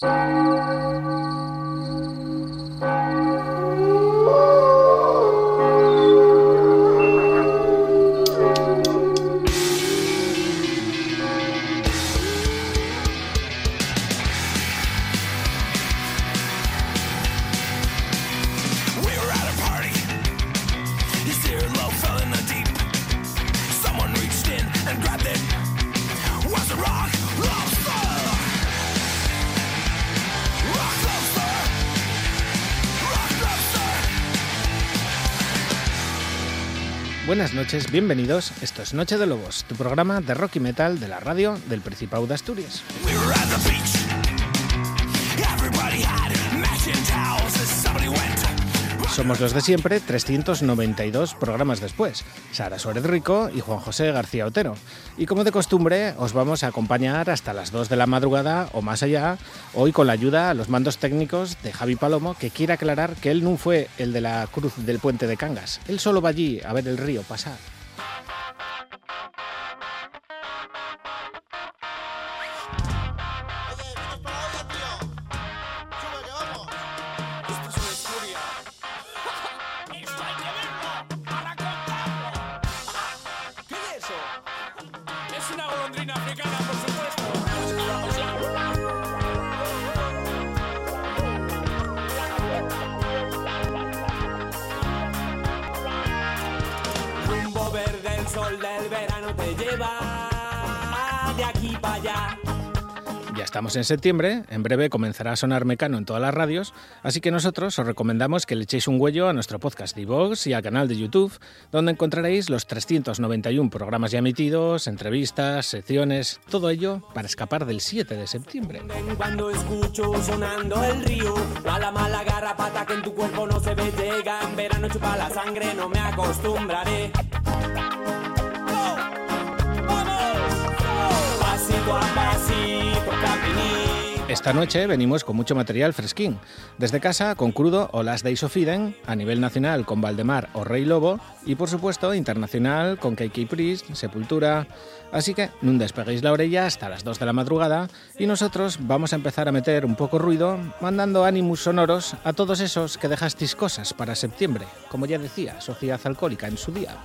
Buenas noches, bienvenidos. Esto es Noche de Lobos, tu programa de rock y metal de la radio del Principado de Asturias. Somos los de siempre, 392 programas después. Sara Suárez Rico y Juan José García Otero. Y como de costumbre, os vamos a acompañar hasta las 2 de la madrugada o más allá, hoy con la ayuda a los mandos técnicos de Javi Palomo, que quiere aclarar que él no fue el de la cruz del puente de Cangas. Él solo va allí a ver el río pasar. Estamos en septiembre, en breve comenzará a sonar Mecano en todas las radios, así que nosotros os recomendamos que le echéis un huello a nuestro podcast de Vox y al canal de YouTube, donde encontraréis los 391 programas ya emitidos, entrevistas, secciones, todo ello para escapar del 7 de septiembre. Cuando escucho sonando el río, la mala garrapata que en tu cuerpo no se ve llega, en verano chupa la sangre, no me acostumbraré. Esta noche venimos con mucho material fresquín. Desde casa con Crudo o Las Days of Eden, a nivel nacional con Valdemar o Rey Lobo y por supuesto internacional con KK Priest, Sepultura. Así que no despeguéis la orella hasta las 2 de la madrugada y nosotros vamos a empezar a meter un poco ruido mandando ánimos sonoros a todos esos que dejasteis cosas para septiembre, como ya decía Sociedad Alcohólica en su día.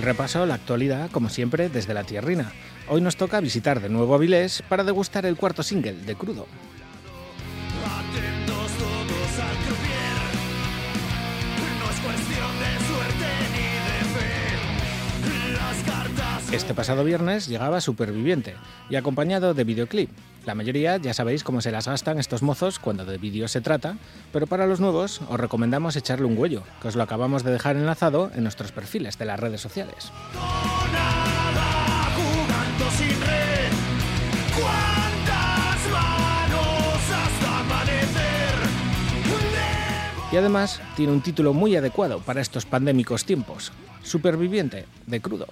El repaso la actualidad, como siempre, desde la tierrina. Hoy nos toca visitar de nuevo Avilés para degustar el cuarto single de Crudo. Este pasado viernes llegaba Superviviente y acompañado de videoclip. La mayoría ya sabéis cómo se las gastan estos mozos cuando de vídeo se trata, pero para los nuevos os recomendamos echarle un huello, que os lo acabamos de dejar enlazado en nuestros perfiles de las redes sociales. Y además tiene un título muy adecuado para estos pandémicos tiempos, Superviviente de Crudo.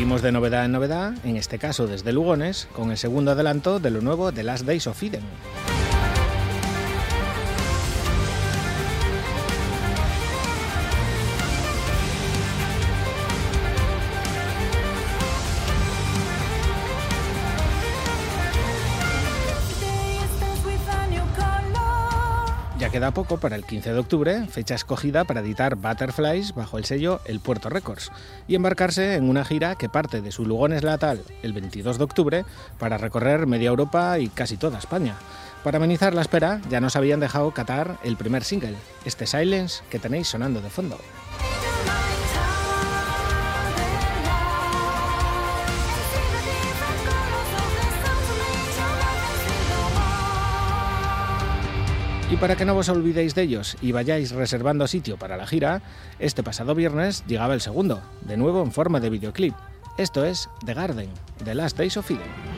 Seguimos de novedad en novedad, en este caso desde Lugones, con el segundo adelanto de lo nuevo de Last Days of Eden. Queda poco para el 15 de octubre, fecha escogida para editar Butterflies bajo el sello El Puerto Records y embarcarse en una gira que parte de su Lugones natal el 22 de octubre para recorrer media Europa y casi toda España. Para amenizar la espera, ya nos habían dejado catar el primer single, este Silence que tenéis sonando de fondo. Y para que no os olvidéis de ellos y vayáis reservando sitio para la gira, este pasado viernes llegaba el segundo, de nuevo en forma de videoclip. Esto es The Garden, The Last Days of Eden.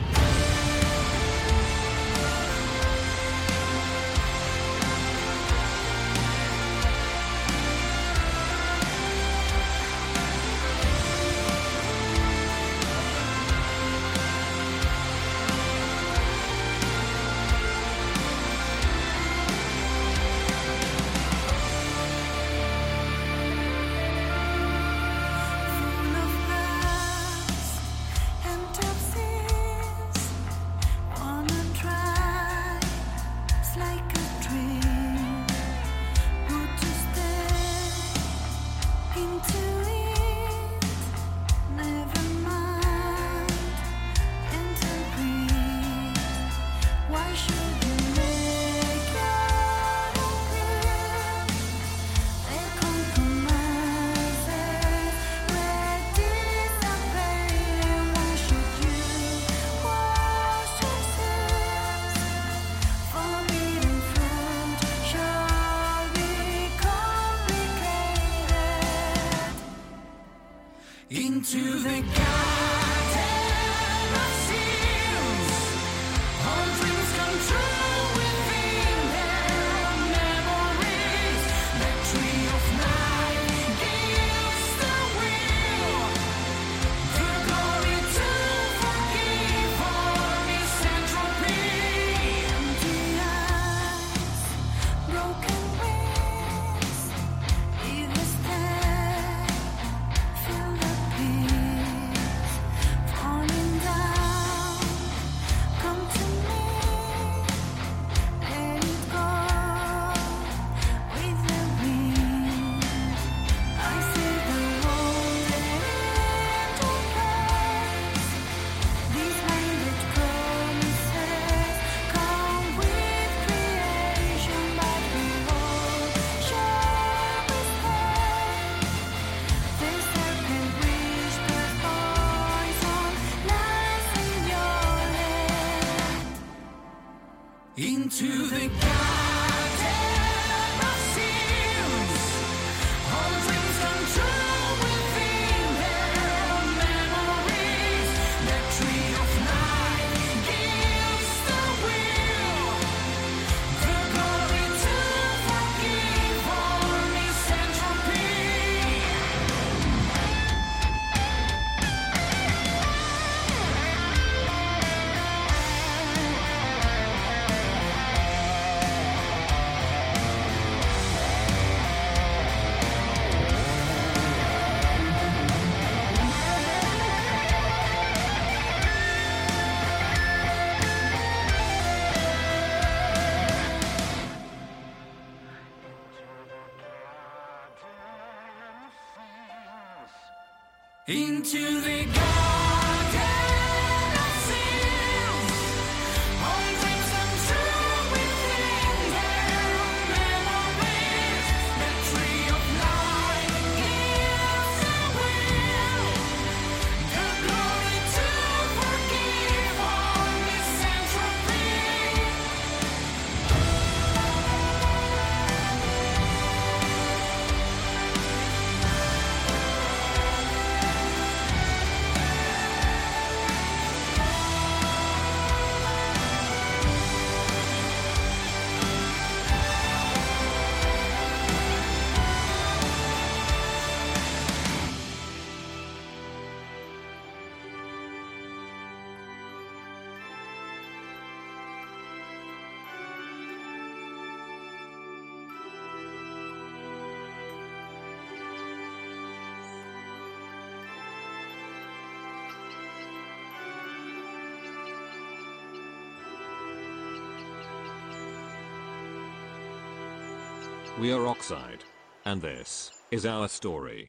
We are Oxide, and this is our story.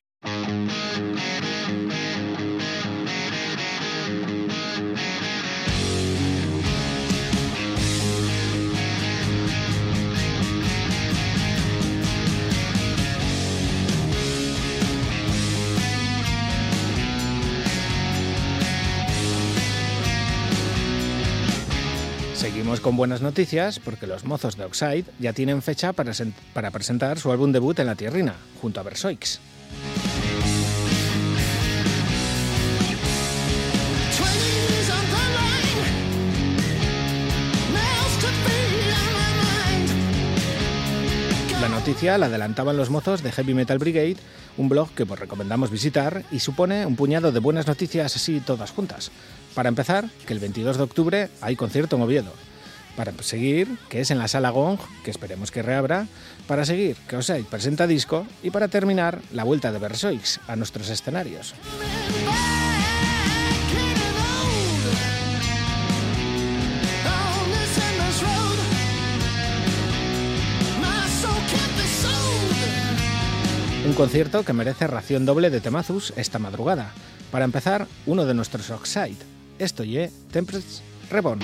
Seguimos con buenas noticias porque los mozos de Oxide ya tienen fecha para, para presentar su álbum debut en la tierrina, junto a Versoix. La noticia la adelantaban los mozos de Heavy Metal Brigade, un blog que pues recomendamos visitar y supone un puñado de buenas noticias así todas juntas. Para empezar, que el 22 de octubre hay concierto en Oviedo. Para seguir, que es en la sala Gong, que esperemos que reabra. Para seguir, que Osai presenta disco. Y para terminar, la vuelta de Versoix a nuestros escenarios. Un concierto que merece ración doble de temazus esta madrugada. Para empezar, uno de nuestros Oxide, esto y Tempest Reborn.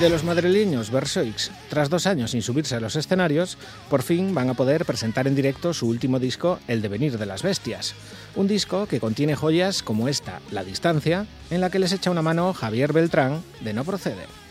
De los madrileños Versoix, tras dos años sin subirse a los escenarios, por fin van a poder presentar en directo su último disco, El devenir de las bestias. Un disco que contiene joyas como esta, La distancia, en la que les echa una mano Javier Beltrán de No Procede.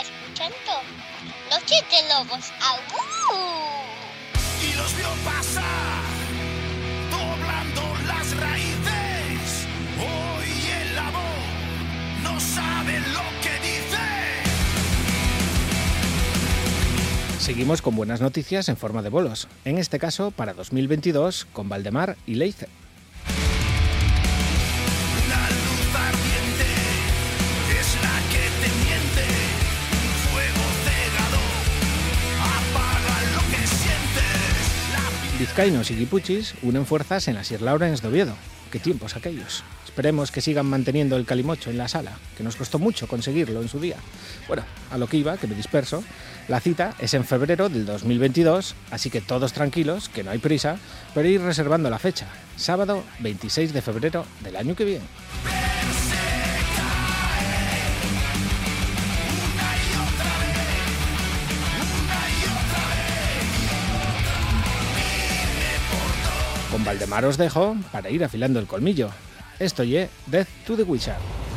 Escuchando Noches de Lobos. ¡Au! y los vio pasar, doblando las raíces. Hoy el amor no sabe lo que dice. Seguimos con buenas noticias en forma de bolos, en este caso para 2022 con Valdemar y Leice. Vizcaínos y guipuchis unen fuerzas en las Sir Lawrence de Oviedo. ¡Qué tiempos aquellos! Esperemos que sigan manteniendo el calimocho en la sala, que nos costó mucho conseguirlo en su día. Bueno, a lo que iba, que me disperso, la cita es en febrero del 2022, así que todos tranquilos, que no hay prisa, pero ir reservando la fecha, sábado 26 de febrero del año que viene. Con Valdemar os dejo para ir afilando el colmillo. Esto ye Death to the Wizard.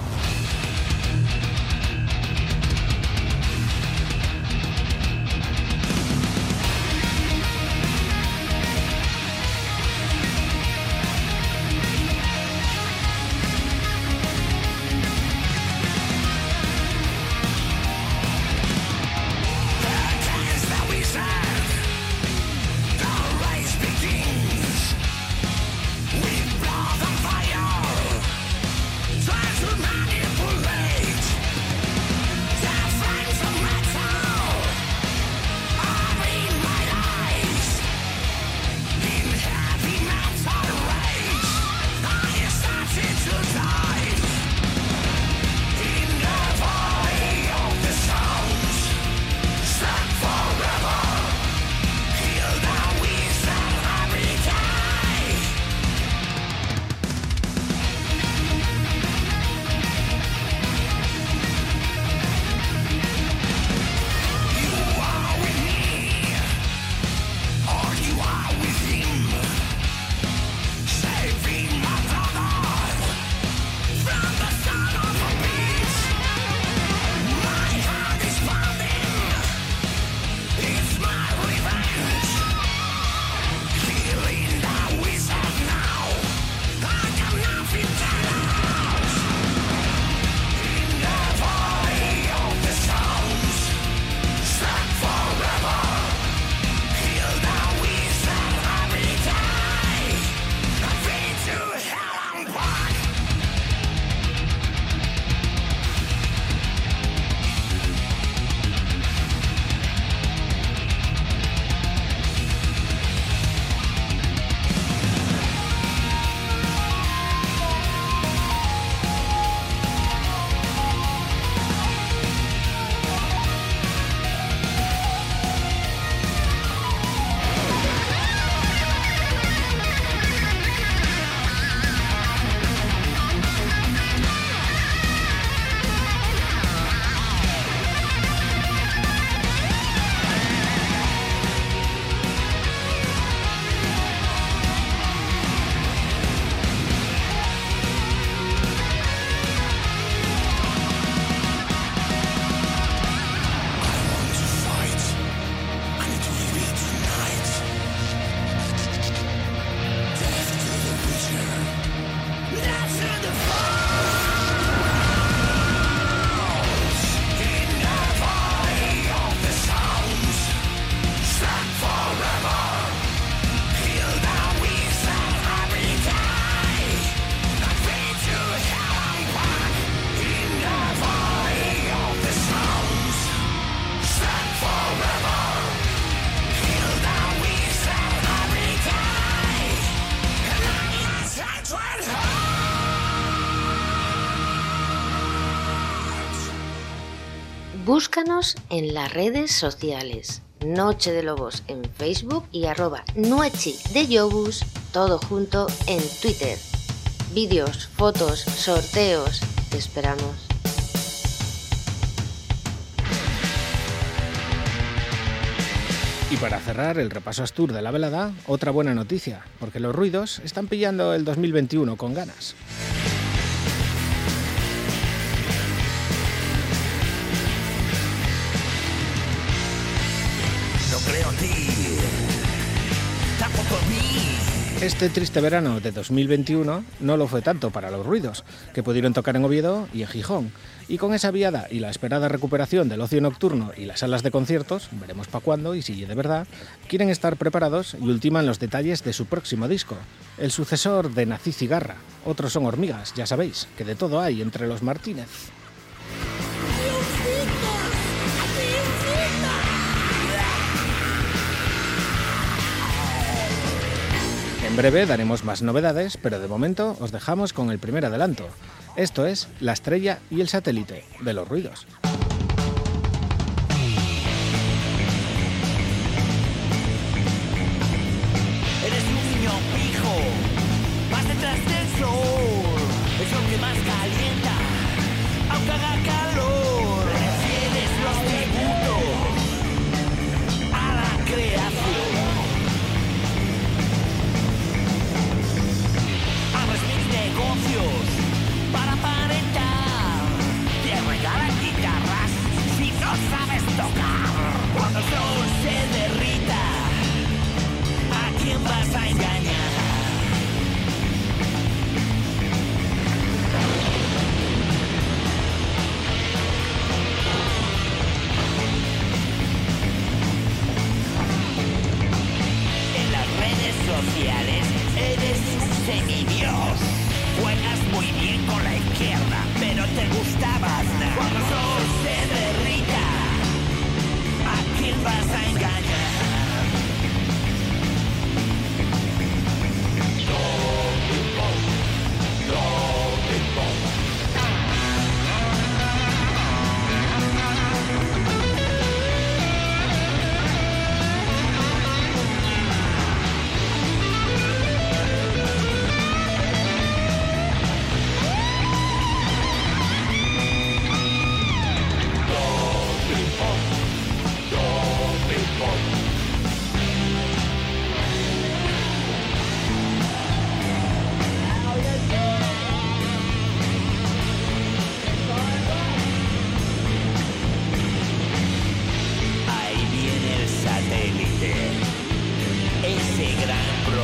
Búscanos en las redes sociales. Noche de Lobos en Facebook y arroba de Yobus, todo junto en Twitter. Vídeos, fotos, sorteos, te esperamos. Y para cerrar el repaso Astur de la velada, otra buena noticia, porque los ruidos están pillando el 2021 con ganas. Este triste verano de 2021 no lo fue tanto para los ruidos, que pudieron tocar en Oviedo y en Gijón. Y con esa viada y la esperada recuperación del ocio nocturno y las salas de conciertos, veremos para cuándo y si de verdad, quieren estar preparados y ultiman los detalles de su próximo disco, el sucesor de Nací Cigarra. Otros son hormigas, ya sabéis, que de todo hay entre los Martínez. En breve daremos más novedades, pero de momento os dejamos con el primer adelanto. Esto es La estrella y el satélite de los ruidos.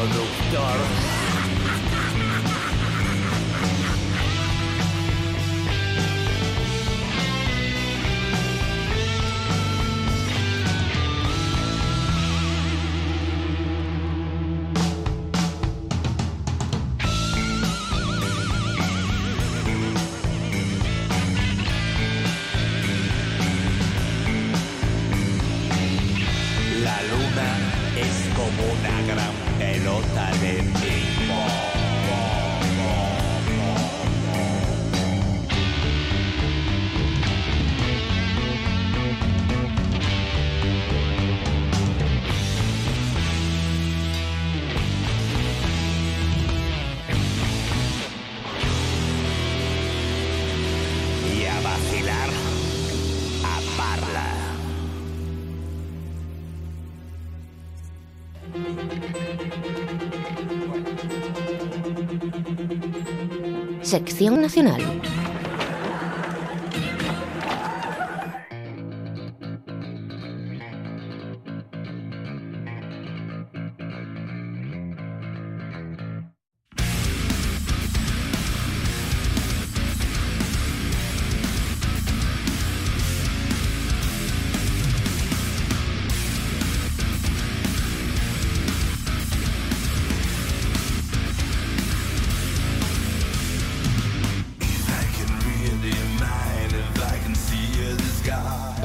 Produktör Sección Nacional.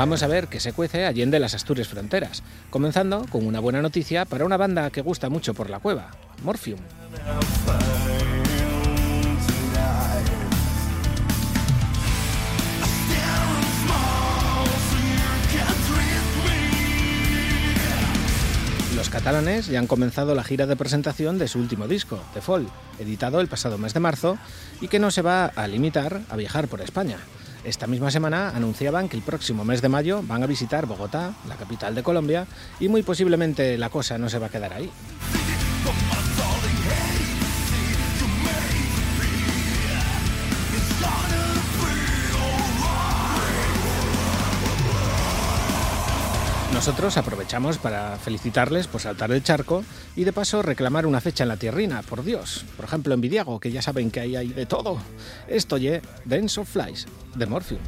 Vamos a ver qué se cuece allende las Asturias fronteras, comenzando con una buena noticia para una banda que gusta mucho por la cueva, Morphium. Los catalanes ya han comenzado la gira de presentación de su último disco, The Fall, editado el pasado mes de marzo y que no se va a limitar a viajar por España. Esta misma semana anunciaban que el próximo mes de mayo van a visitar Bogotá, la capital de Colombia, y muy posiblemente la cosa no se va a quedar ahí. Nosotros aprovechamos para felicitarles por saltar el charco y de paso reclamar una fecha en la tierrina, por Dios. Por ejemplo, en Vidiago, que ya saben que ahí hay de todo. Esto ye Dance of Flies, de Morphium.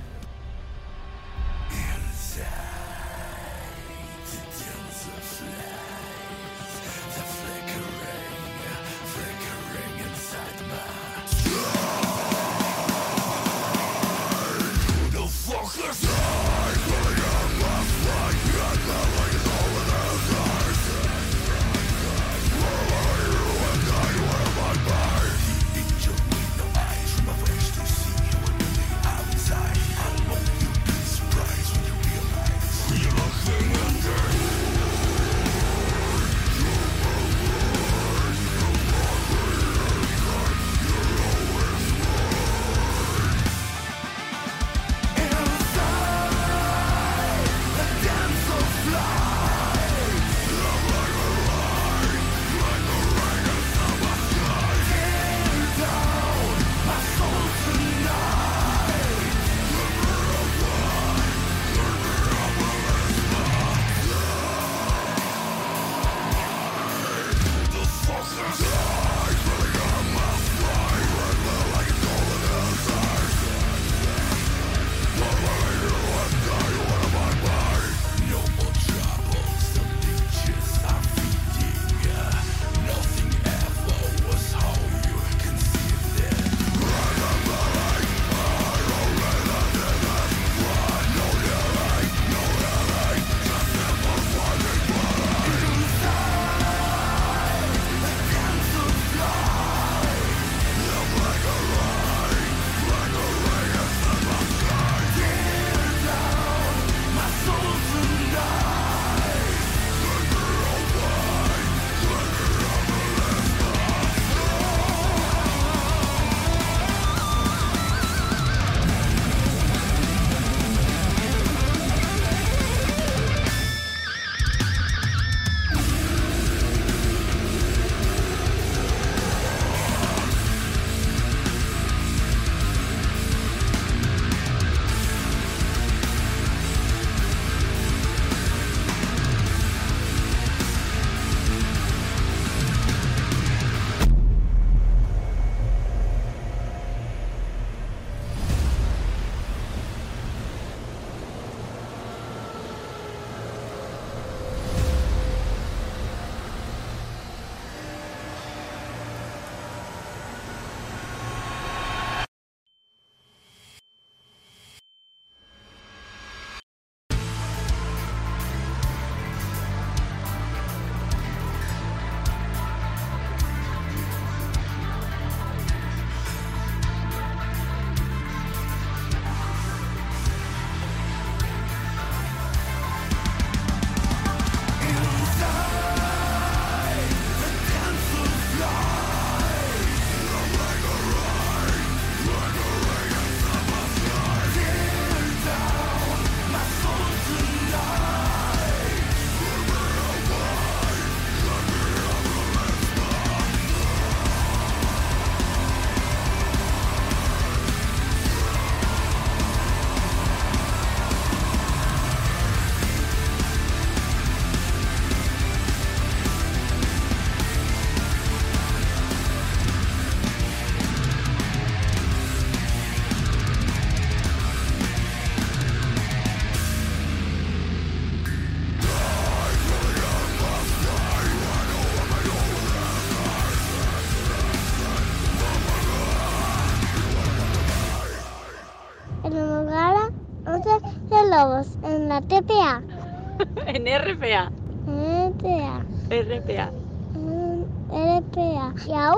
En RPA. RPA. RPA. mm, RPA. Y aún.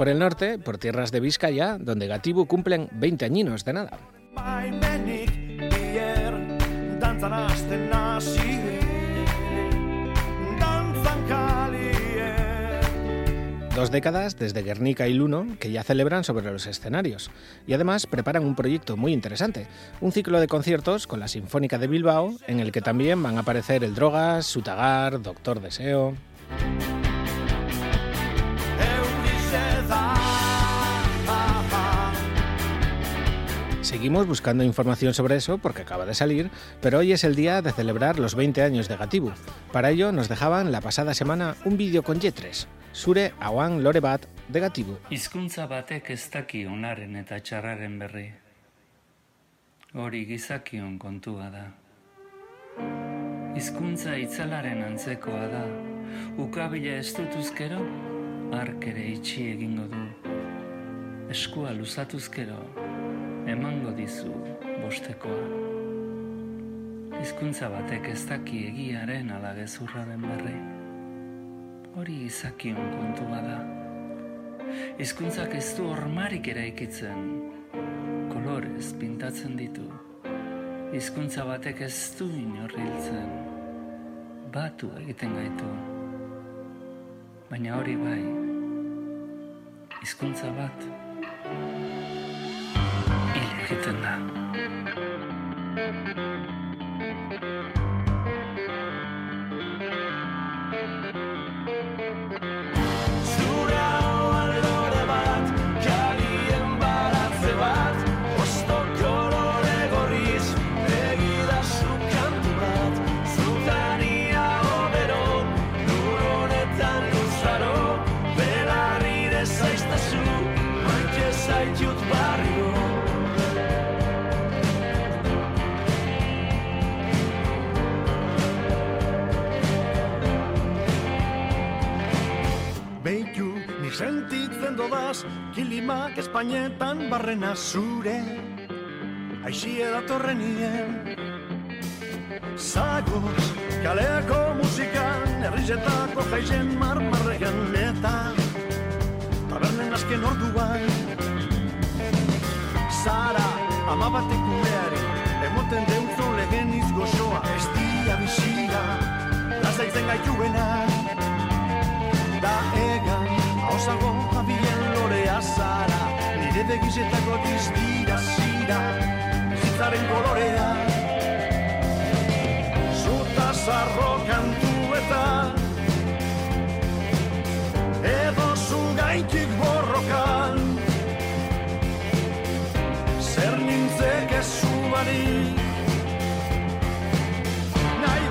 Por el norte, por tierras de Vizcaya, donde Gatibu cumplen 20 añinos de nada. Dos décadas desde Guernica y Luno que ya celebran sobre los escenarios y además preparan un proyecto muy interesante, un ciclo de conciertos con la Sinfónica de Bilbao en el que también van a aparecer el Drogas, Sutagar, Doctor Deseo. Seguimos buscando información sobre eso porque acaba de salir, pero hoy es el día de celebrar los 20 años de Gatibu. Para ello nos dejaban la pasada semana un vídeo con Yetres, Sure Awan Lore Bat de Gatibu. Hizkuntza batek ez daki onaren eta txarraren berri. Hori gizakion kontua da. Hizkuntza itzalaren antzekoa da. Ukabila ez dutuzkero, ark ere itxi egingo du. Eskua luzatuzkero, emango dizu bostekoa. Hizkuntza batek ez daki egiaren ala gezurraren berri. Hori izakion kontua da. Hizkuntzak ez du hormarik eraikitzen, kolorez pintatzen ditu. Hizkuntza batek ez du inorriltzen, batu egiten gaitu. Baina hori bai, hizkuntza bat Argentina. Thank sentitzen dodaz, kilimak espainetan barrena zure, aixie datorren nien. Zagoz, kaleako musikan, herrizetako jaizen marmarregan eta tabernen azken orduan. Zara, ama batek umeari, emoten deutzo legen izgozoa, ez dia bizia, lasaitzen gaituena. Da egan, hausago nire begizetako diztira zira, bizitzaren kolorea. Zuta zarro kantu eta edo zu gaitik borrokan zer nintzek ez zu barik nahi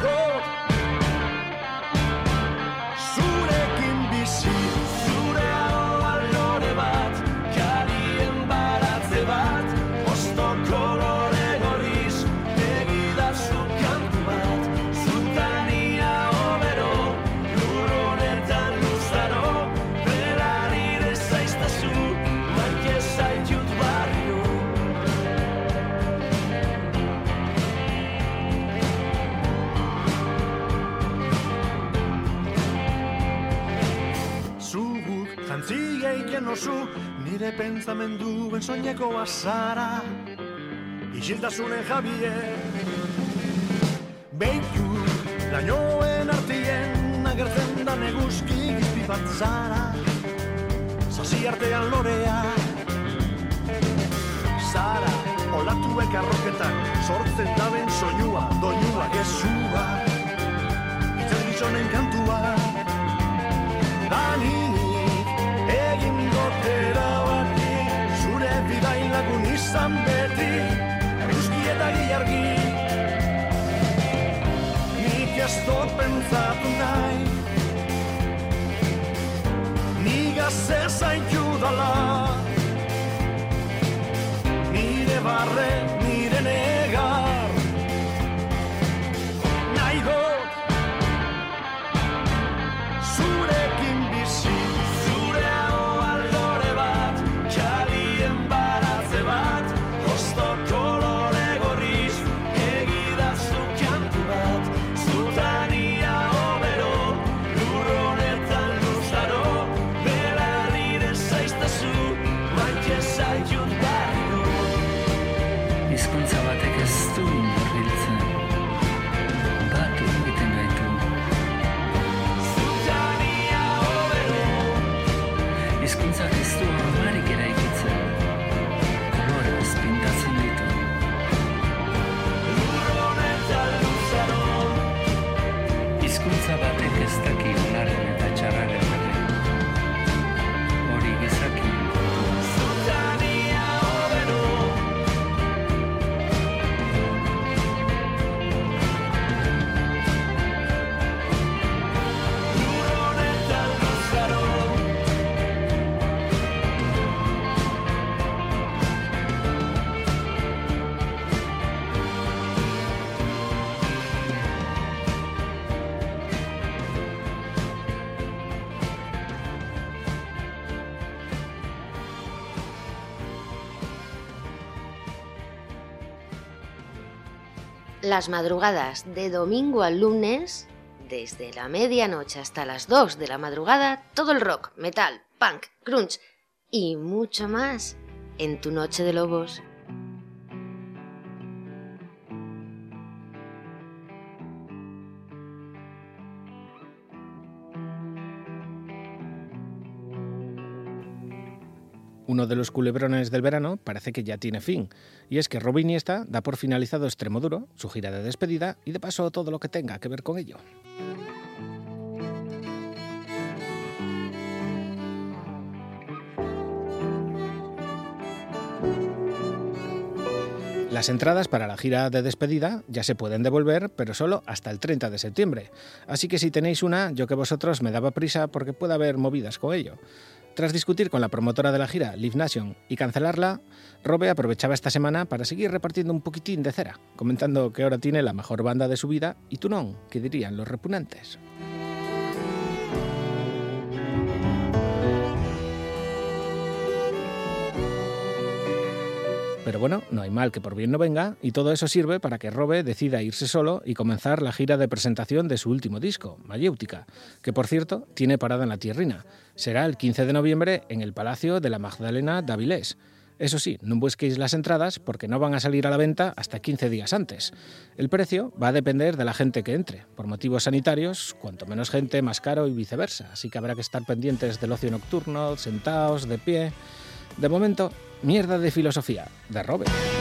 jantzieiken oso nire pentsamenduen soineko azara. Isiltasunen jabie Beitu lainoen artien agertzen da neguzki gizpi bat zara. Zazi artean lorea. Zara olatuek arroketan sortzen daben soinua doinua gezua. Itzen gizonen kantua izan beti, eguzki eta giargi. Nik ez dut pentsatu nahi, nigaz ez aintu dala, nire barren. Las madrugadas de domingo al lunes, desde la medianoche hasta las 2 de la madrugada, todo el rock, metal, punk, grunge y mucho más en tu noche de lobos. Uno de los culebrones del verano parece que ya tiene fin, y es que Robin Iniesta da por finalizado Extremoduro, su gira de despedida y de paso todo lo que tenga que ver con ello. Las entradas para la gira de despedida ya se pueden devolver, pero solo hasta el 30 de septiembre. Así que si tenéis una, yo que vosotros me daba prisa porque puede haber movidas con ello. Tras discutir con la promotora de la gira, Live Nation, y cancelarla, Robe aprovechaba esta semana para seguir repartiendo un poquitín de cera, comentando que ahora tiene la mejor banda de su vida y no, que dirían los repugnantes. Pero bueno, no hay mal que por bien no venga, y todo eso sirve para que Robe decida irse solo y comenzar la gira de presentación de su último disco, Mayéutica, que por cierto tiene parada en la tierrina. Será el 15 de noviembre en el Palacio de la Magdalena d'Avilés. Eso sí, no busquéis las entradas porque no van a salir a la venta hasta 15 días antes. El precio va a depender de la gente que entre. Por motivos sanitarios, cuanto menos gente, más caro y viceversa. Así que habrá que estar pendientes del ocio nocturno, sentados, de pie. De momento, mierda de filosofía, de Robert.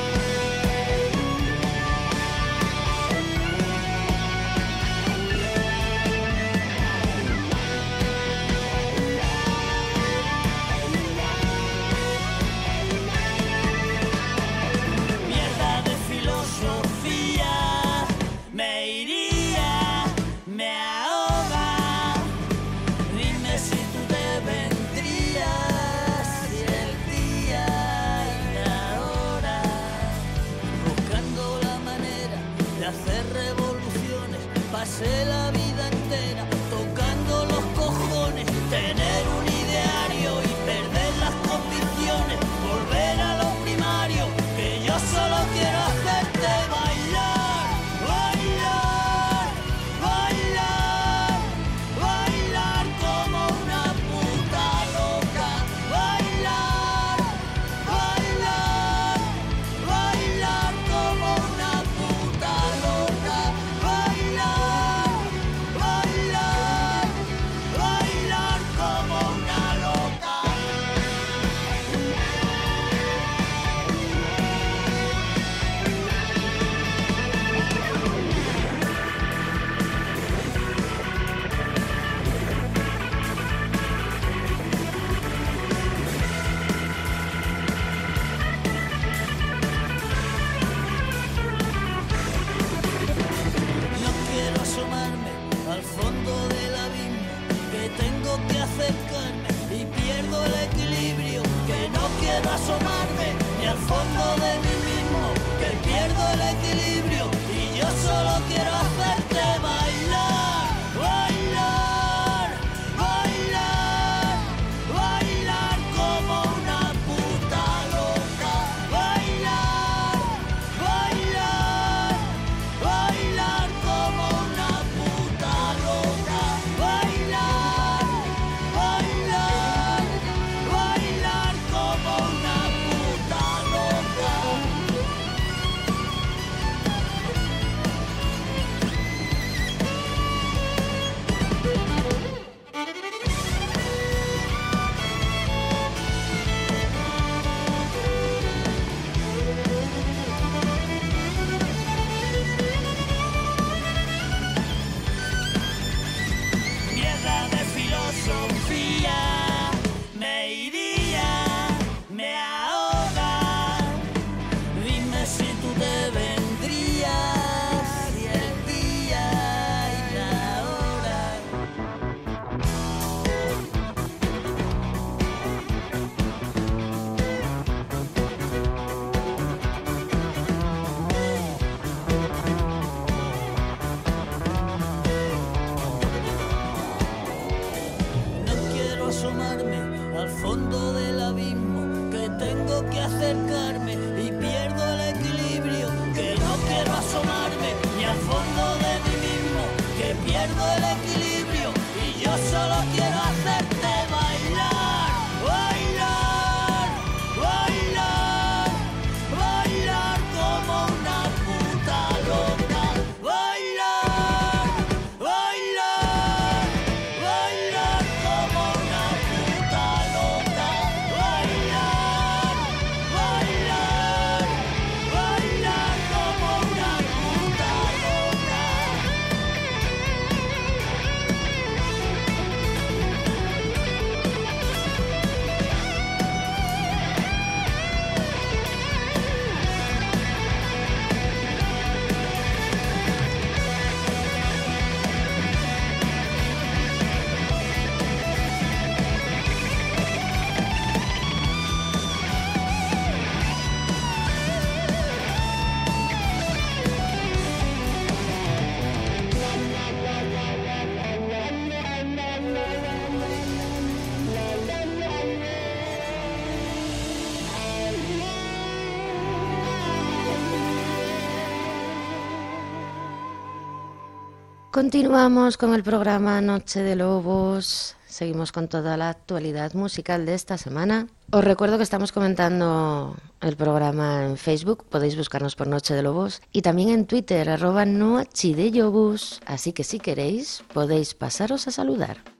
Continuamos con el programa Noche de Lobos. Seguimos con toda la actualidad musical de esta semana. Os recuerdo que estamos comentando el programa en Facebook, podéis buscarnos por Noche de Lobos, y también en Twitter, arroba noachideyobus. Así que si queréis, podéis pasaros a saludar.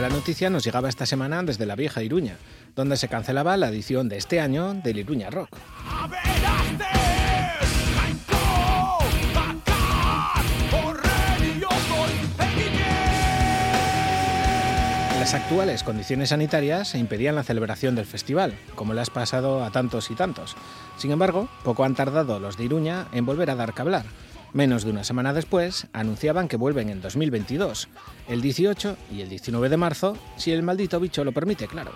Mala noticia nos llegaba esta semana desde la vieja Iruña, donde se cancelaba la edición de este año del Iruña Rock. Las actuales condiciones sanitarias impedían la celebración del festival, como le has pasado a tantos y tantos. Sin embargo, poco han tardado los de Iruña en volver a dar que hablar. Menos de una semana después, anunciaban que vuelven en 2022, el 18 y el 19 de marzo, si el maldito bicho lo permite, claro.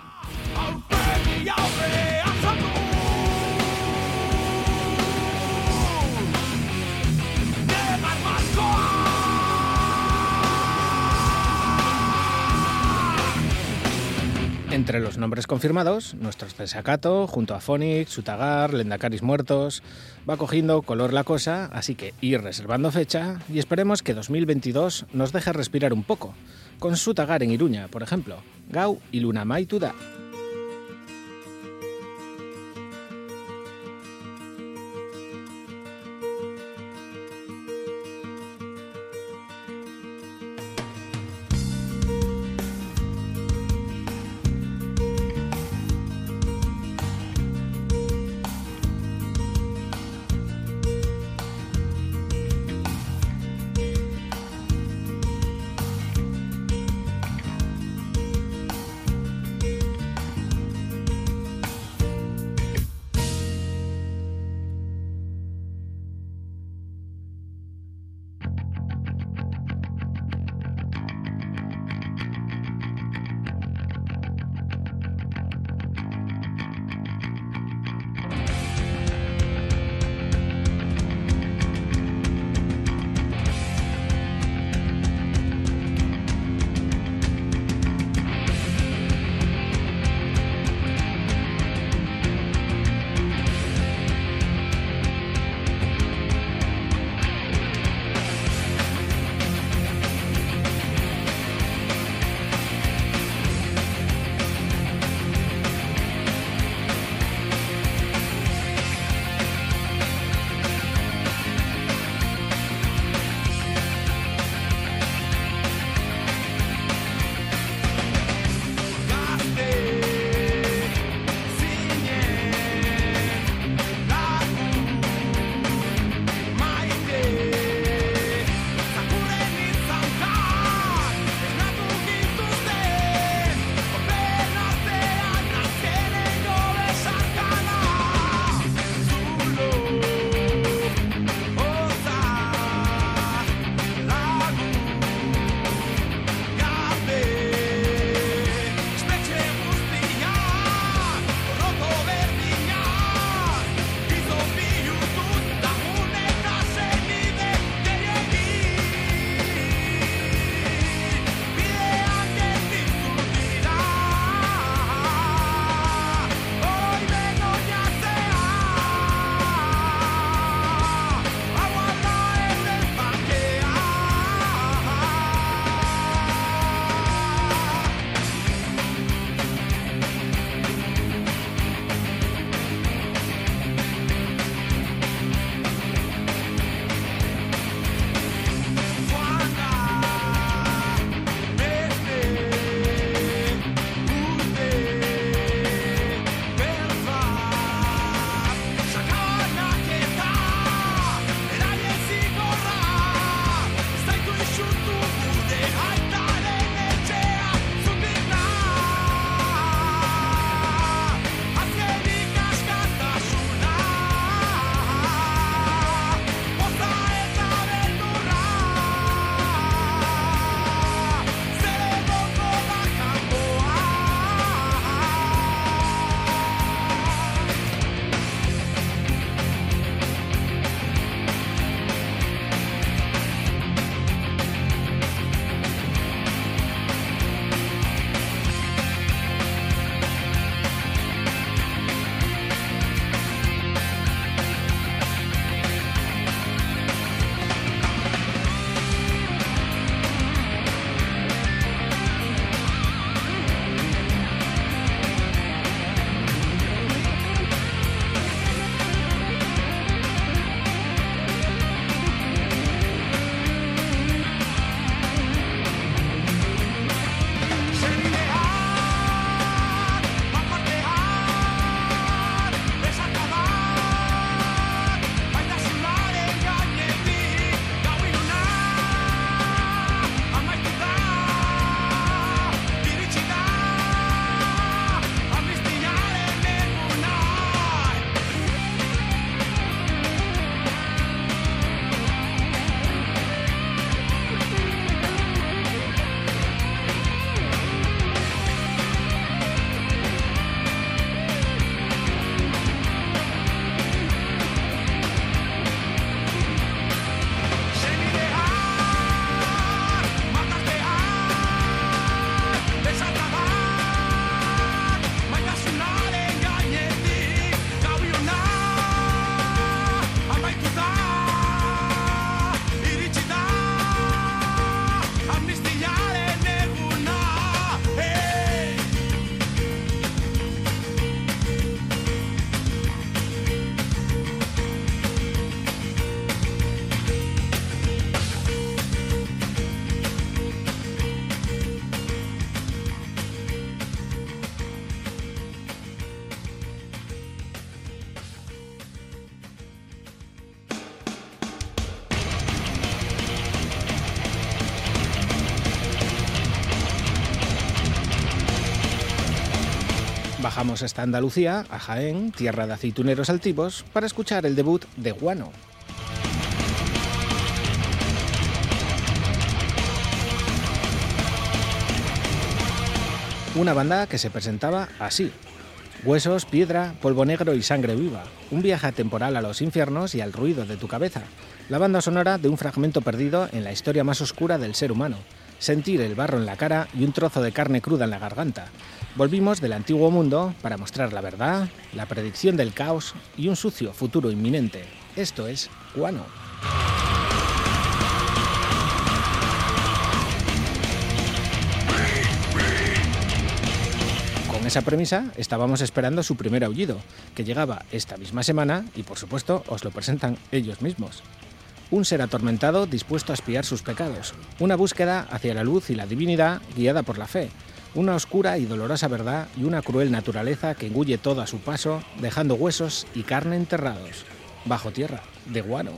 Entre los nombres confirmados, nuestro desacato, junto a Phonics, Sutagar, Lendacaris Muertos, va cogiendo color la cosa, así que ir reservando fecha y esperemos que 2022 nos deje respirar un poco, con Sutagar en Iruña, por ejemplo, Gau y Lunamai Tuda. Bajamos hasta Andalucía, a Jaén, tierra de aceituneros altivos, para escuchar el debut de Guano. Una banda que se presentaba así. Huesos, piedra, polvo negro y sangre viva. Un viaje temporal a los infiernos y al ruido de tu cabeza. La banda sonora de un fragmento perdido en la historia más oscura del ser humano. Sentir el barro en la cara y un trozo de carne cruda en la garganta. Volvimos del antiguo mundo para mostrar la verdad, la predicción del caos y un sucio futuro inminente. Esto es Guano. Con esa premisa estábamos esperando su primer aullido, que llegaba esta misma semana y por supuesto os lo presentan ellos mismos. Un ser atormentado dispuesto a espiar sus pecados, una búsqueda hacia la luz y la divinidad guiada por la fe, una oscura y dolorosa verdad y una cruel naturaleza que engulle todo a su paso, dejando huesos y carne enterrados, bajo tierra, de guano.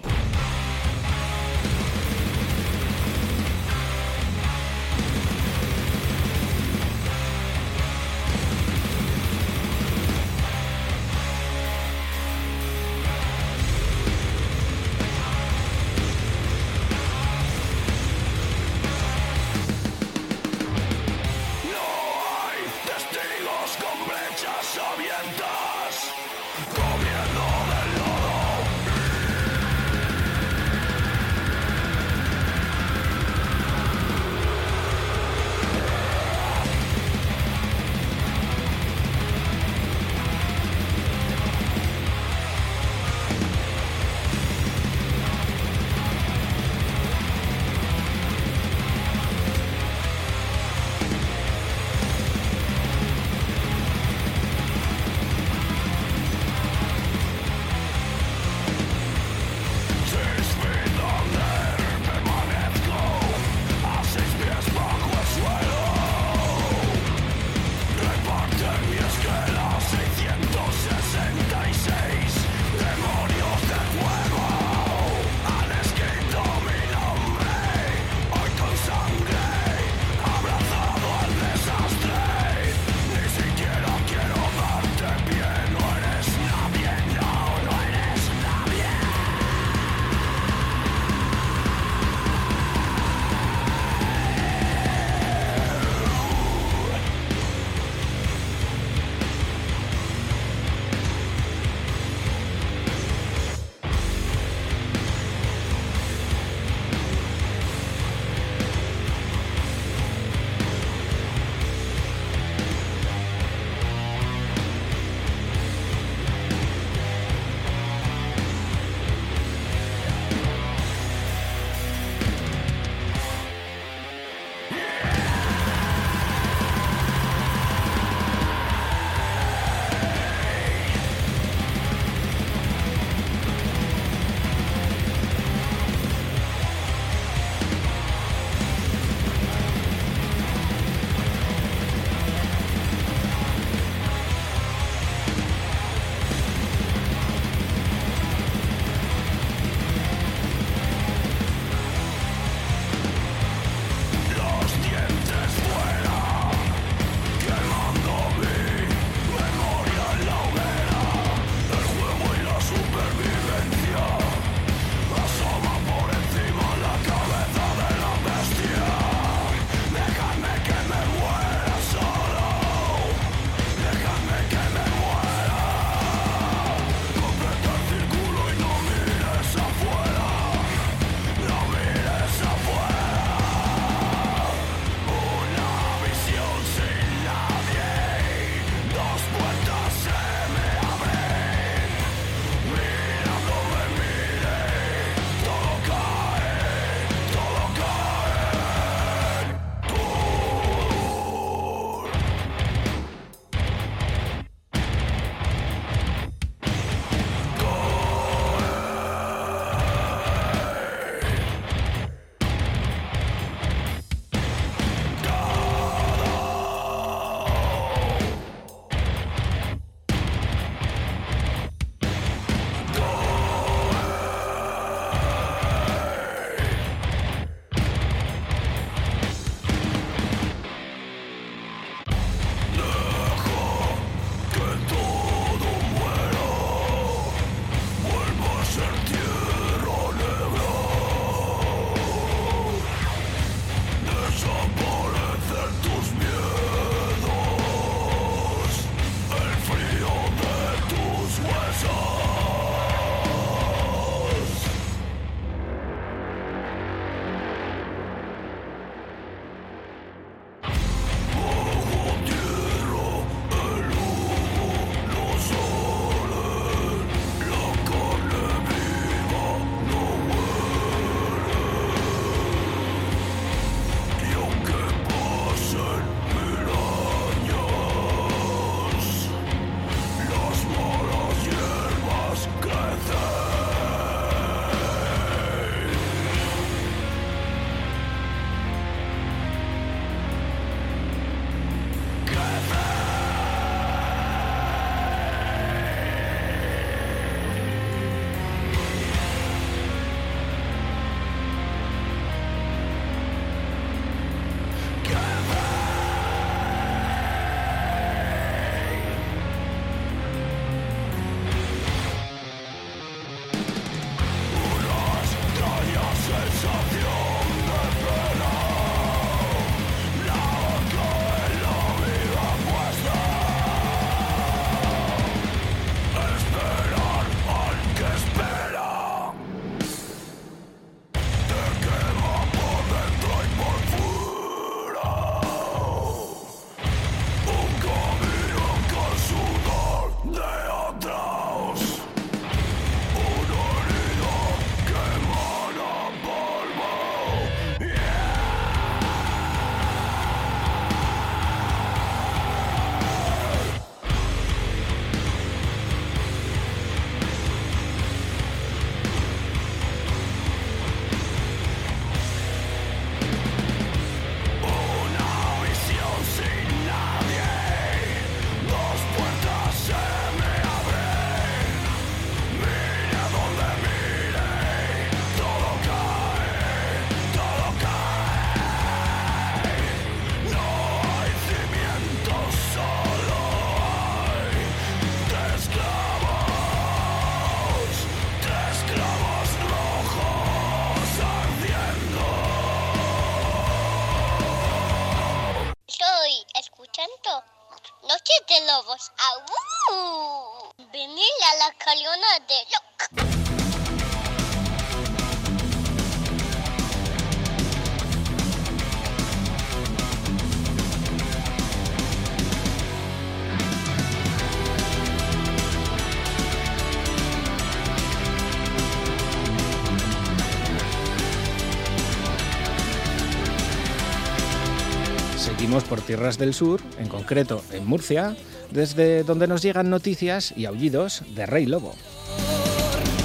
Tierras del sur, en concreto en Murcia, desde donde nos llegan noticias y aullidos de Rey Lobo.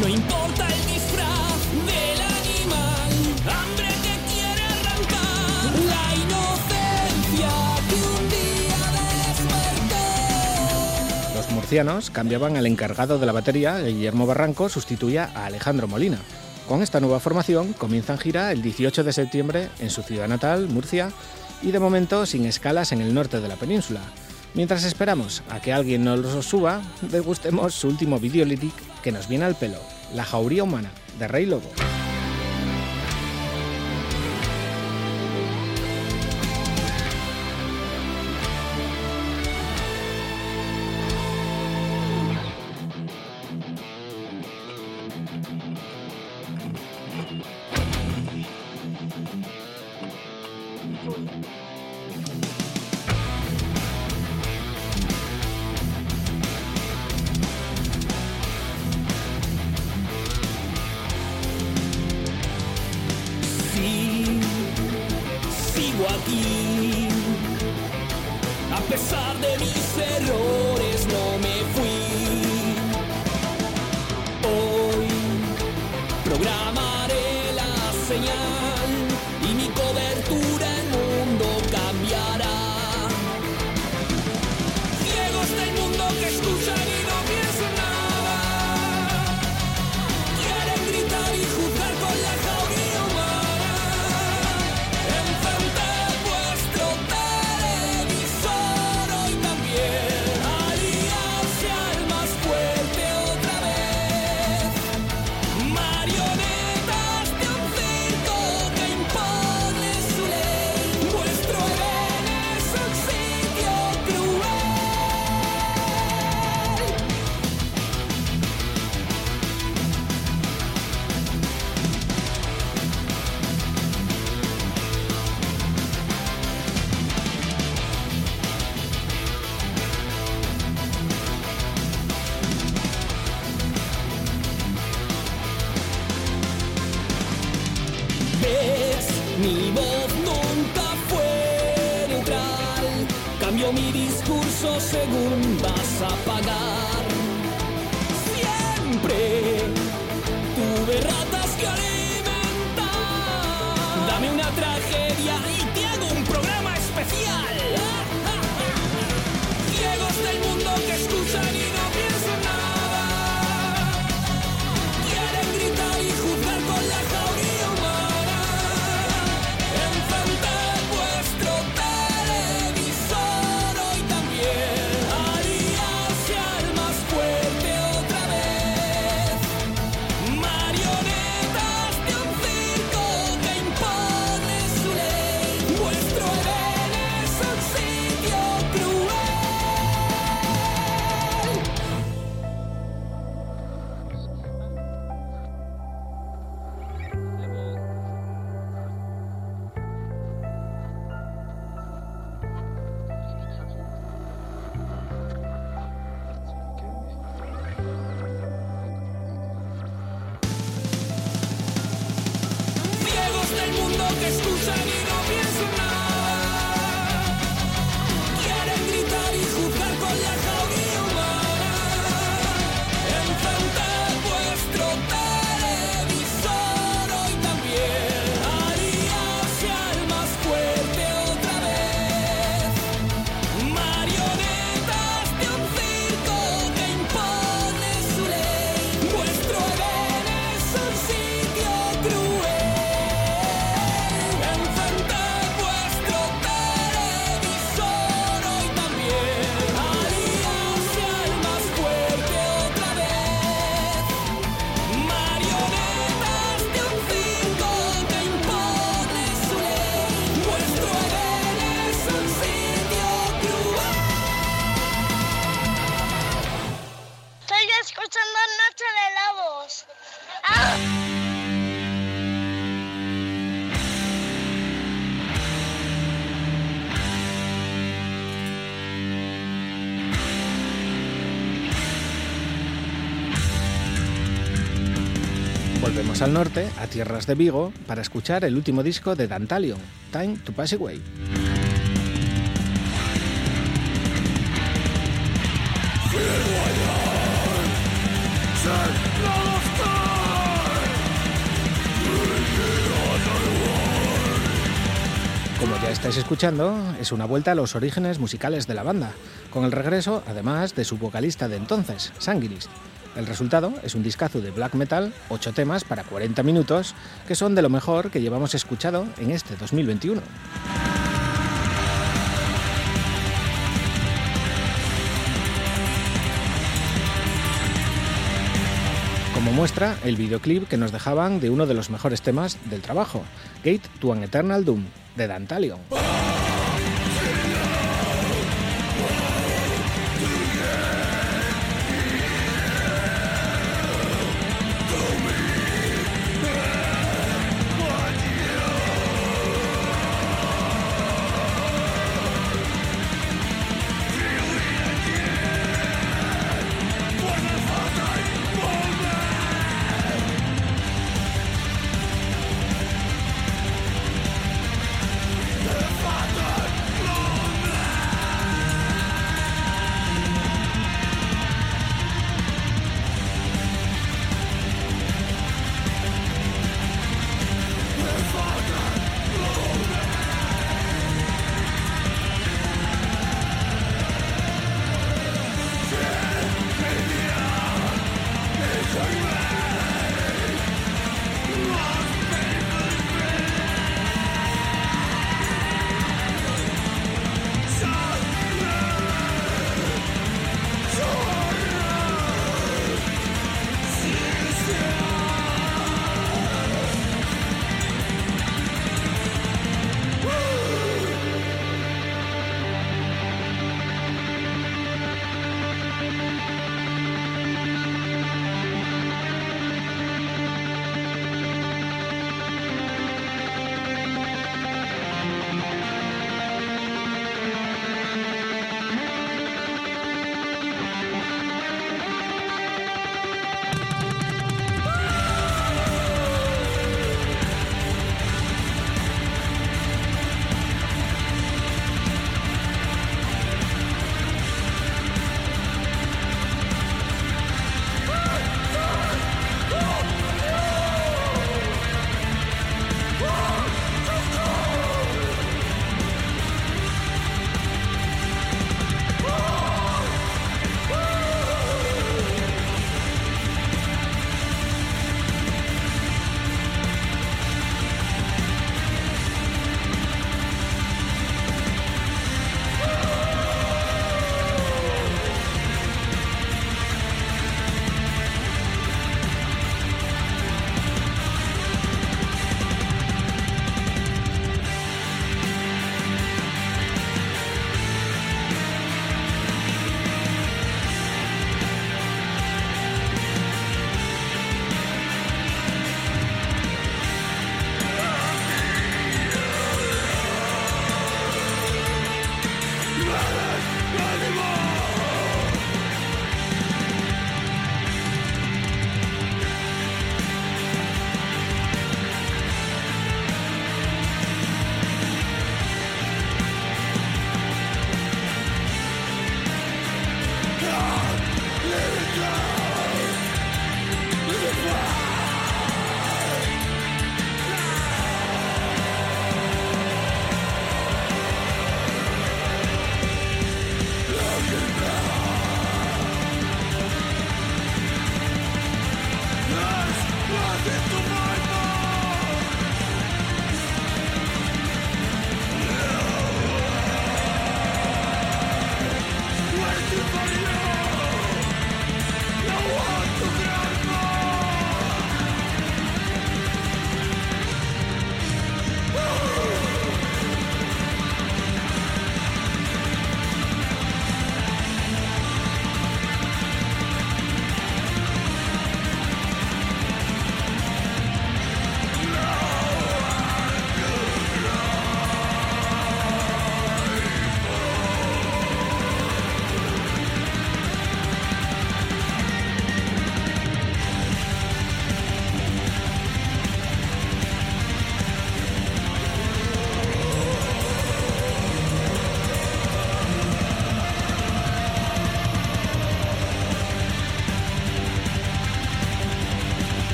No importa el disfraz del animal, hambre que quiere arrancar la inocencia que un día despertó. Los murcianos cambiaban al encargado de la batería, Guillermo Barranco sustituía a Alejandro Molina. Con esta nueva formación comienzan gira el 18 de septiembre en su ciudad natal, Murcia, y de momento sin escalas en el norte de la península. Mientras esperamos a que alguien nos lo suba, degustemos su último video lyric que nos viene al pelo, La jauría humana, de Rey Lobo. Al norte, a tierras de Vigo, para escuchar el último disco de Dantalion, Time to Pass Away. Como ya estáis escuchando, es una vuelta a los orígenes musicales de la banda, con el regreso, además, de su vocalista de entonces, Sanguinis. El resultado es un discazo de black metal, 8 temas para 40 minutos, que son de lo mejor que llevamos escuchado en este 2021. Como muestra el videoclip que nos dejaban de uno de los mejores temas del trabajo, Gate to an Eternal Doom, de Dantalion.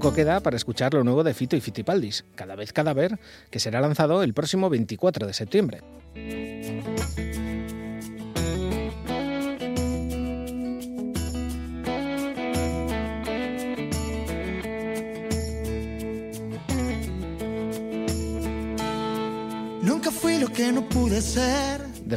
Poco queda para escuchar lo nuevo de Fito y Fitipaldis, Cada vez Cadáver, que será lanzado el próximo 24 de septiembre.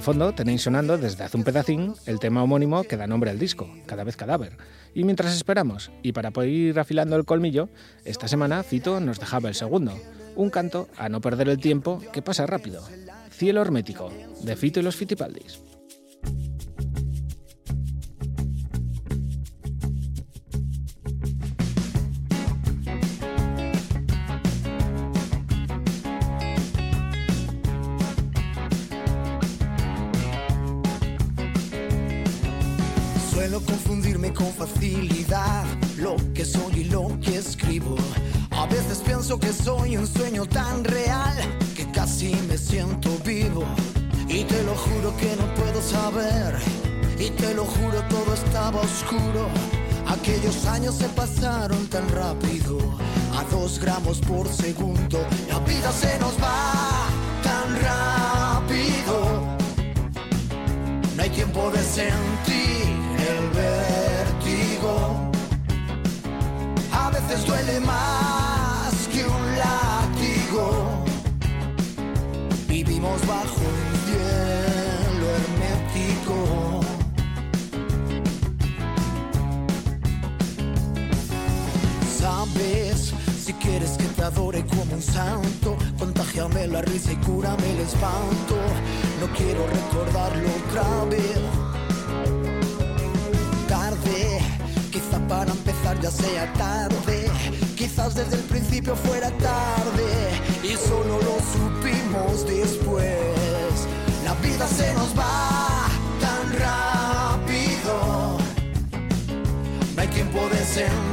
Fondo tenéis sonando desde hace un pedacín el tema homónimo que da nombre al disco, Cada vez Cadáver. Y mientras esperamos, y para poder ir afilando el colmillo, esta semana Fito nos dejaba el segundo, un canto a no perder el tiempo que pasa rápido. Cielo Hermético, de Fito y los Fitipaldis. Con facilidad lo que soy y lo que escribo. A veces pienso que soy un sueño tan real que casi me siento vivo. Y te lo juro que no puedo saber. Y te lo juro todo estaba oscuro. Aquellos años se pasaron tan rápido, a dos gramos por segundo. La vida se nos va tan rápido. No hay tiempo de sentir veces duele más que un látigo. Vivimos bajo un cielo hermético. Sabes, si quieres que te adore como un santo, contagiame la risa y cúrame el espanto. No quiero recordarlo otra vez para empezar ya sea tarde. Quizás desde el principio fuera tarde. Y solo lo supimos después. La vida se nos va tan rápido. No hay tiempo de sentir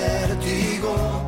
A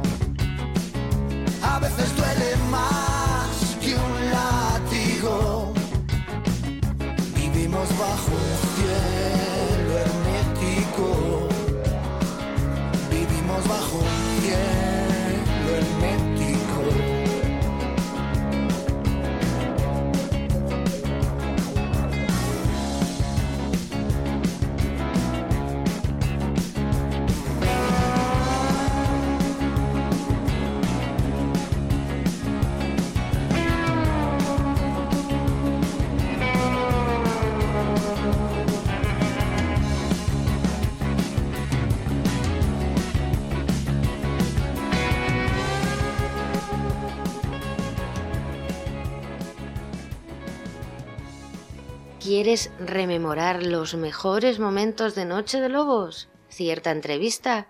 ¿Quieres rememorar los mejores momentos de Noche de Lobos? ¿Cierta entrevista?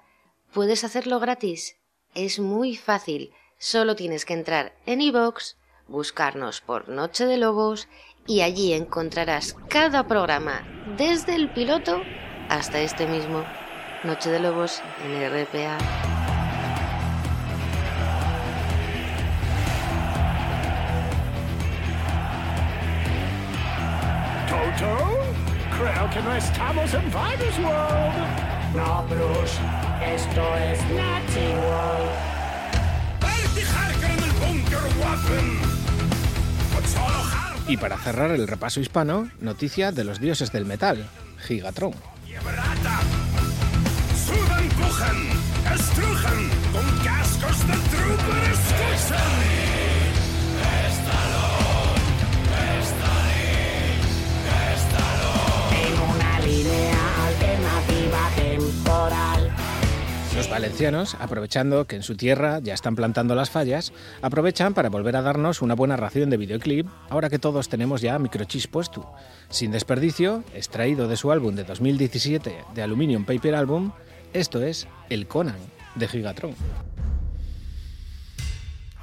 Puedes hacerlo gratis. Es muy fácil. Solo tienes que entrar en iVoox, buscarnos por Noche de Lobos y allí encontrarás cada programa, desde el piloto hasta este mismo. Noche de Lobos en RPA. Toto? Creo que no estamos en Virus World. No, Bruce. Esto es Nazi World. Y para cerrar el repaso hispano, noticia de los dioses del metal, Gigatron. Alternativa temporal. Los valencianos, aprovechando que en su tierra ya están plantando las fallas, aprovechan para volver a darnos una buena ración de videoclip, ahora que todos tenemos ya microchips puesto. Sin desperdicio, extraído de su álbum de 2017 de Aluminium Paper Album, esto es El Conan, de Gigatron.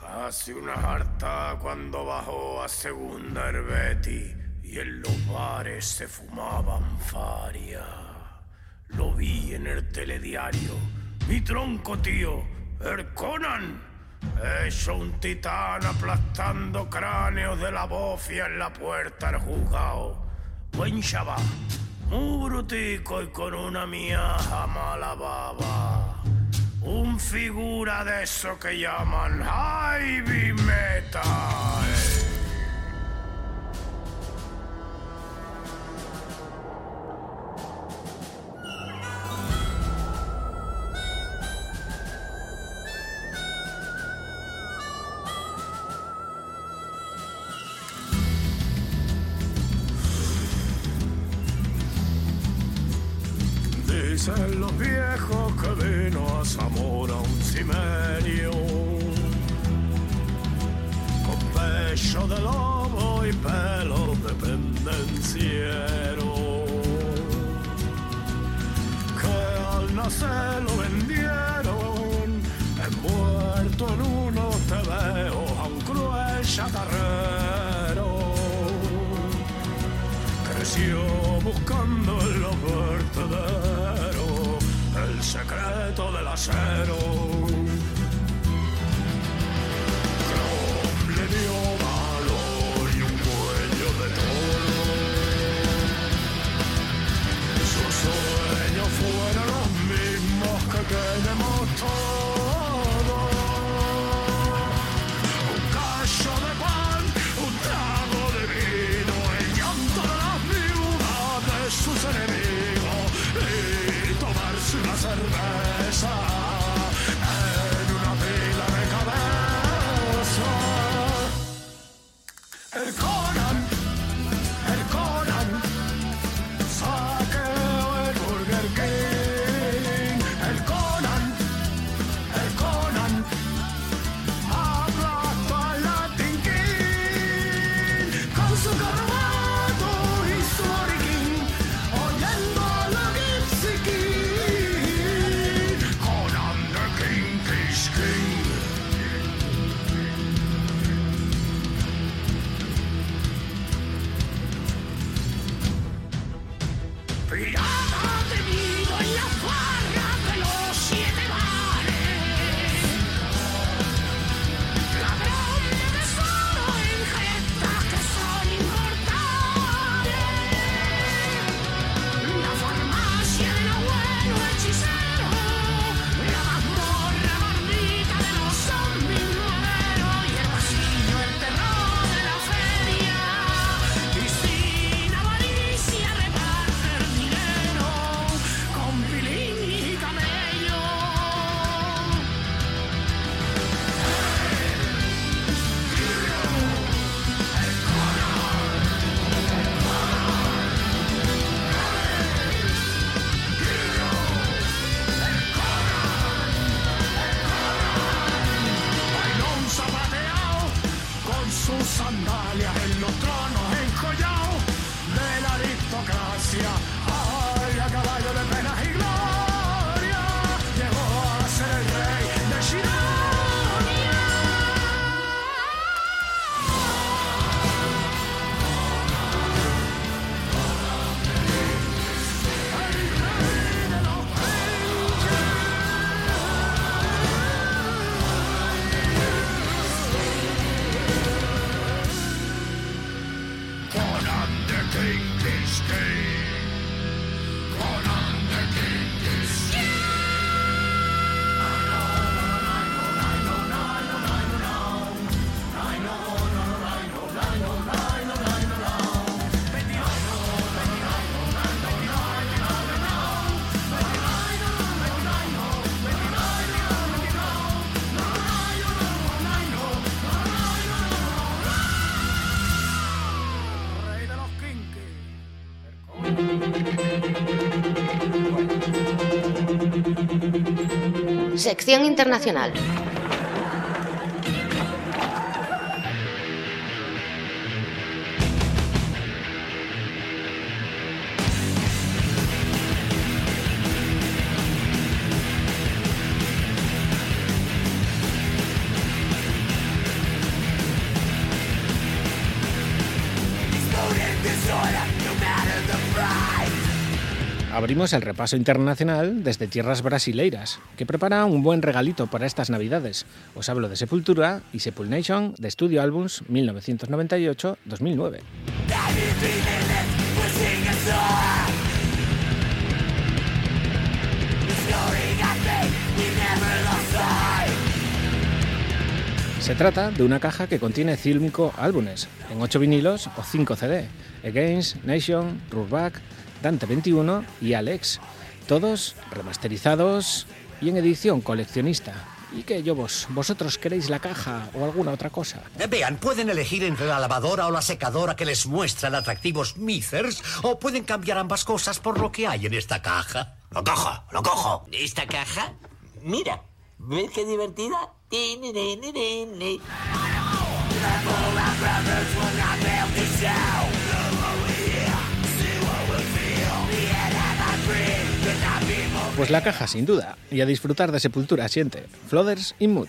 Hace una harta cuando bajó a segunda Herbeti y en los bares se fumaban faria. Vi en el telediario. Mi tronco, tío, el Conan. Hecho un titán aplastando cráneos de la bofia en la puerta del juzgado. Buen chaval, muy brutico y con una miaja mala baba. Un figura de eso que llaman heavy metal. samordam si mé. shadow. Sección internacional. Abrimos el repaso internacional desde tierras brasileiras, que prepara un buen regalito para estas navidades. Os hablo de Sepultura y Sepulnation de Studio Albums 1998-2009. Se trata de una caja que contiene 5 álbumes, en 8 vinilos o 5 CD, Against, Nation, Ruback, Dante21 y Alex, todos remasterizados y en edición coleccionista. ¿Y qué yo vos? ¿Vosotros queréis la caja o alguna otra cosa? Eh, vean, pueden elegir entre la lavadora o la secadora que les muestra el atractivo Smithers o pueden cambiar ambas cosas por lo que hay en esta caja. ¡Lo cojo! ¡Lo cojo! ¿Esta caja? Mira, ¿ves qué divertida? Pues la caja, sin duda. Y a disfrutar de Sepultura siente. Flooders in Mood.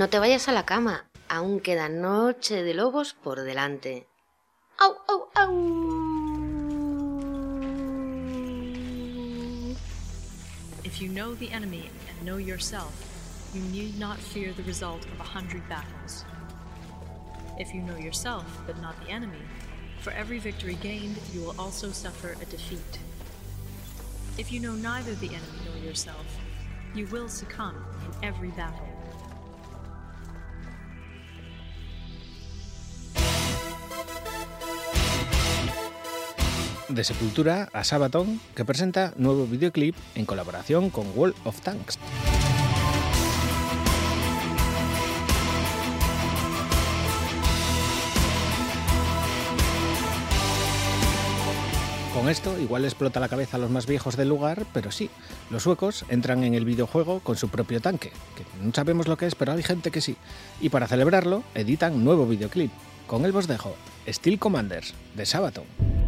No te vayas a la cama, aún queda Noche de Lobos por delante. ¡Au, au, au! If you know the enemy and know yourself, you need not fear the result of a hundred battles. If you know yourself but not the enemy, for every victory gained, you will also suffer a defeat. If you know neither the enemy nor yourself, you will succumb in every battle. De Sepultura a Sabaton, que presenta nuevo videoclip en colaboración con Wall of Tanks. Con esto igual explota la cabeza a los más viejos del lugar, pero sí, los suecos entran en el videojuego con su propio tanque, que no sabemos lo que es, pero hay gente que sí. Y para celebrarlo, editan nuevo videoclip. Con él vos dejo Steel Commanders, de Sabaton.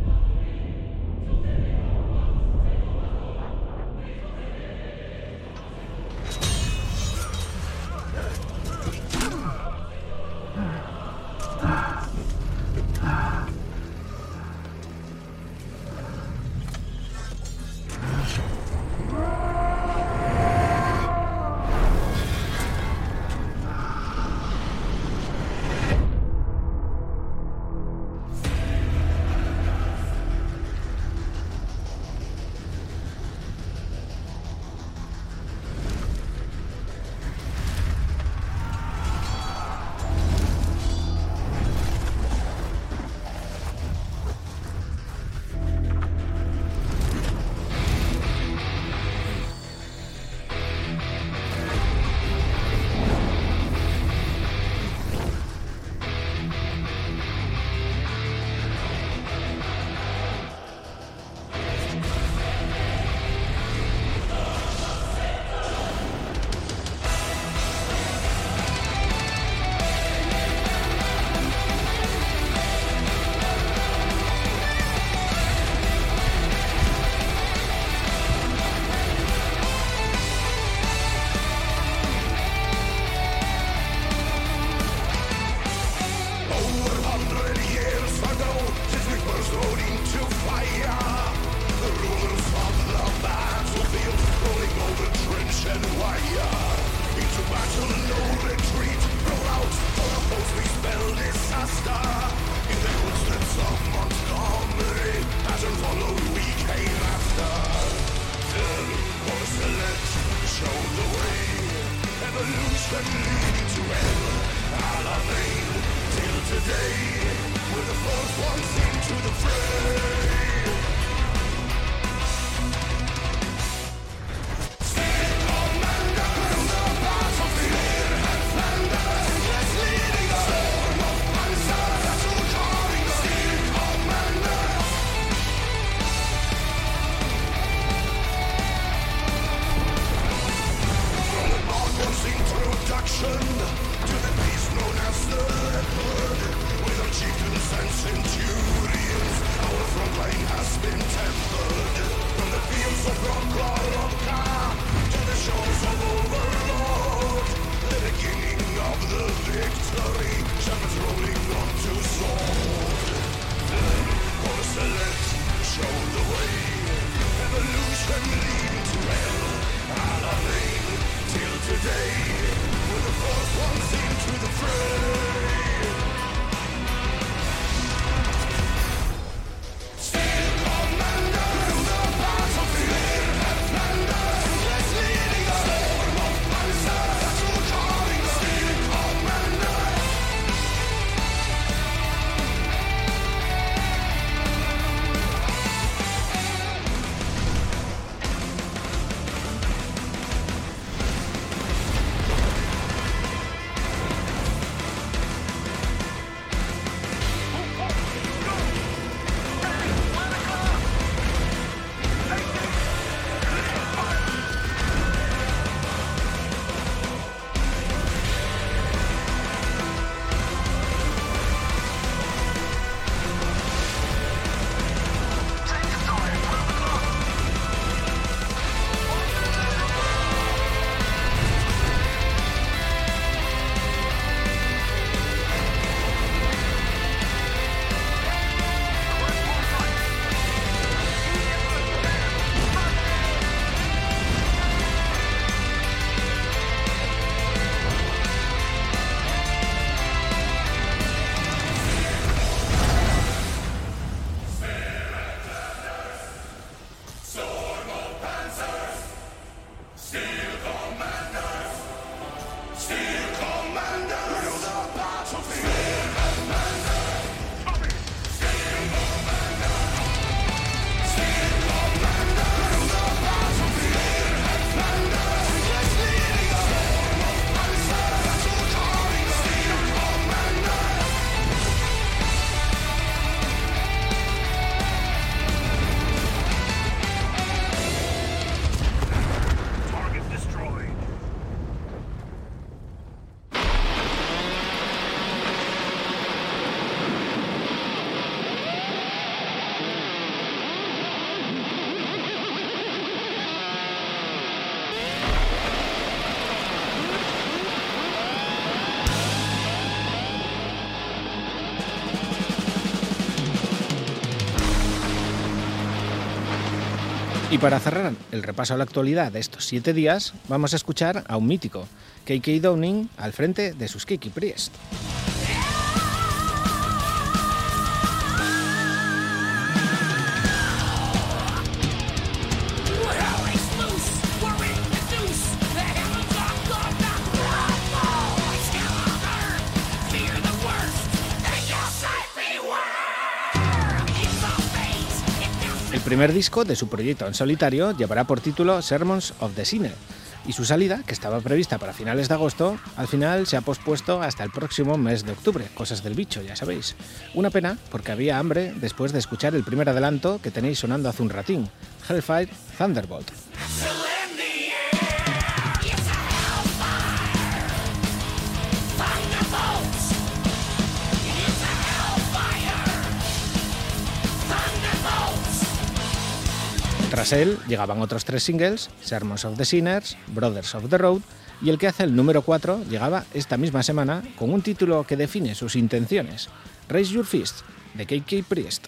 Para cerrar el repaso a la actualidad de estos siete días, vamos a escuchar a un mítico, KK Downing, al frente de sus Kiki Priest. Primer disco de su proyecto en solitario llevará por título Sermons of the Sinner y su salida, que estaba prevista para finales de agosto, al final se ha pospuesto hasta el próximo mes de octubre, cosas del bicho, ya sabéis. Una pena porque había hambre después de escuchar el primer adelanto que tenéis sonando hace un ratín, Hellfire Thunderbolt. Tras él llegaban otros tres singles, Sermons of the Sinners, Brothers of the Road, y el que hace el número 4 llegaba esta misma semana con un título que define sus intenciones, Raise Your Fist, de KK Priest.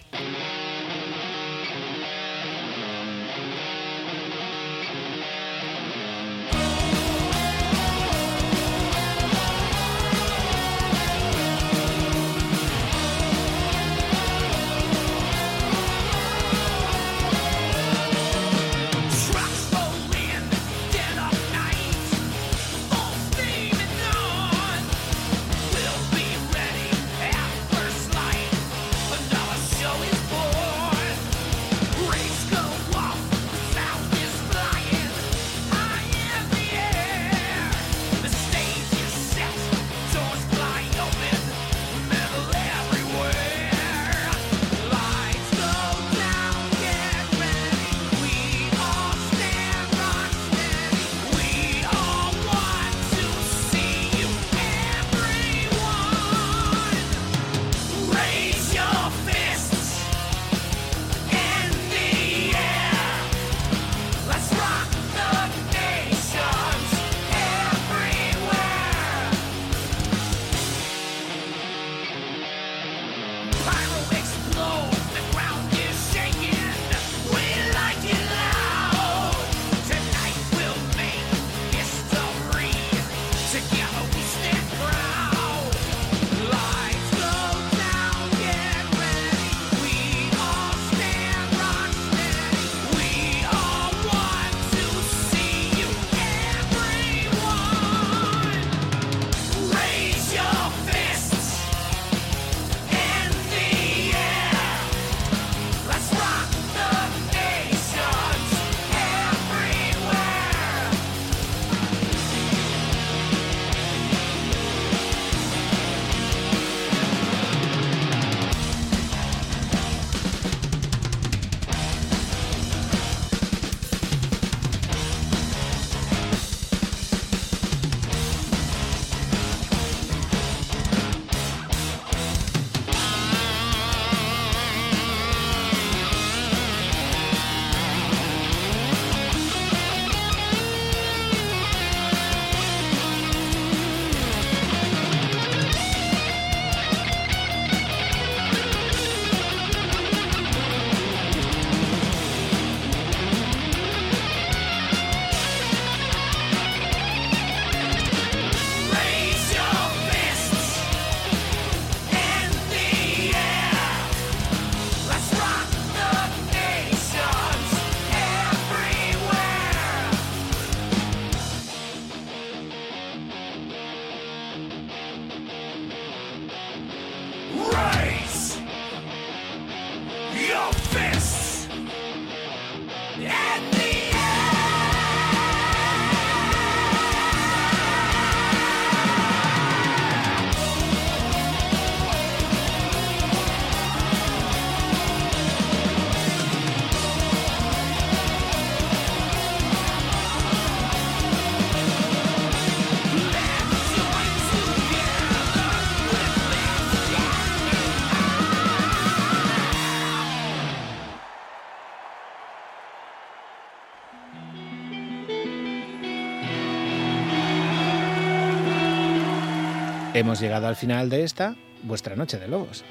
Hemos llegado al final de esta, vuestra noche de lobos.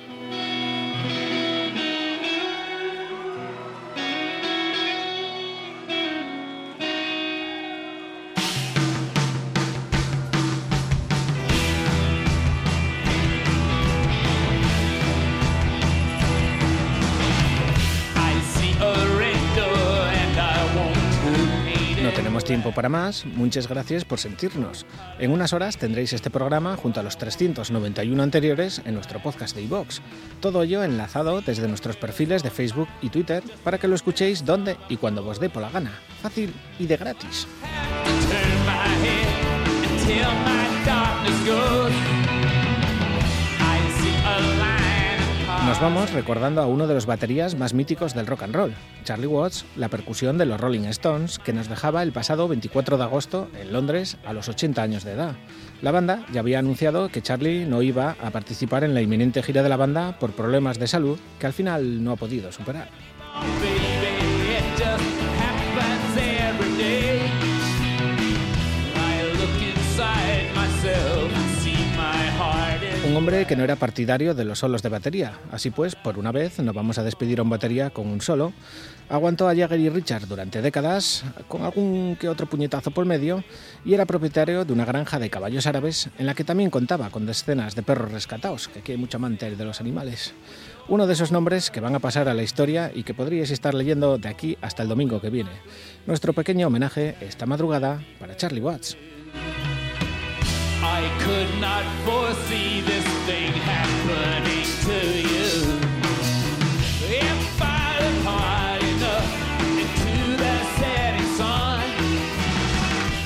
Para más, muchas gracias por sentirnos. En unas horas tendréis este programa junto a los 391 anteriores en nuestro podcast de iVox. Todo ello enlazado desde nuestros perfiles de Facebook y Twitter para que lo escuchéis donde y cuando os dé por la gana. Fácil y de gratis. Nos vamos recordando a uno de los baterías más míticos del rock and roll, Charlie Watts, la percusión de los Rolling Stones, que nos dejaba el pasado 24 de agosto en Londres a los 80 años de edad. La banda ya había anunciado que Charlie no iba a participar en la inminente gira de la banda por problemas de salud que al final no ha podido superar. Un hombre que no era partidario de los solos de batería. Así pues, por una vez, no vamos a despedir a un batería con un solo. Aguantó a Jagger y Richard durante décadas, con algún que otro puñetazo por medio, y era propietario de una granja de caballos árabes en la que también contaba con decenas de perros rescatados, que aquí hay mucho amante de los animales. Uno de esos nombres que van a pasar a la historia y que podríais estar leyendo de aquí hasta el domingo que viene. Nuestro pequeño homenaje esta madrugada para Charlie Watts. I could not foresee this thing happening to you. If I look hard enough into the setting sun,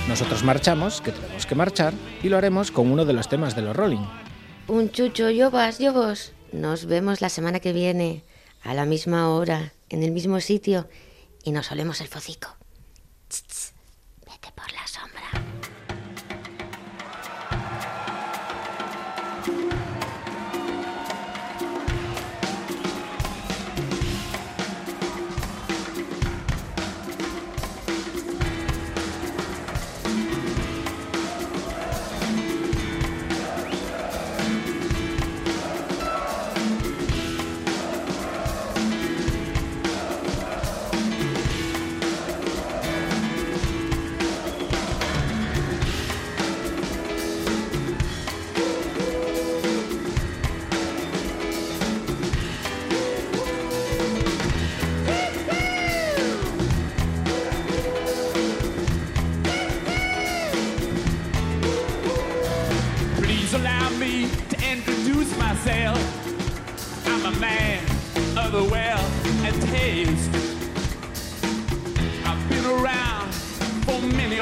Nosotros marchamos, que tenemos que marchar, y lo haremos con uno de los temas de los Rolling. Un chucho, yo vas, yo vos. Nos vemos la semana que viene, a la misma hora, en el mismo sitio, y nos olemos el focico. Tss, tss,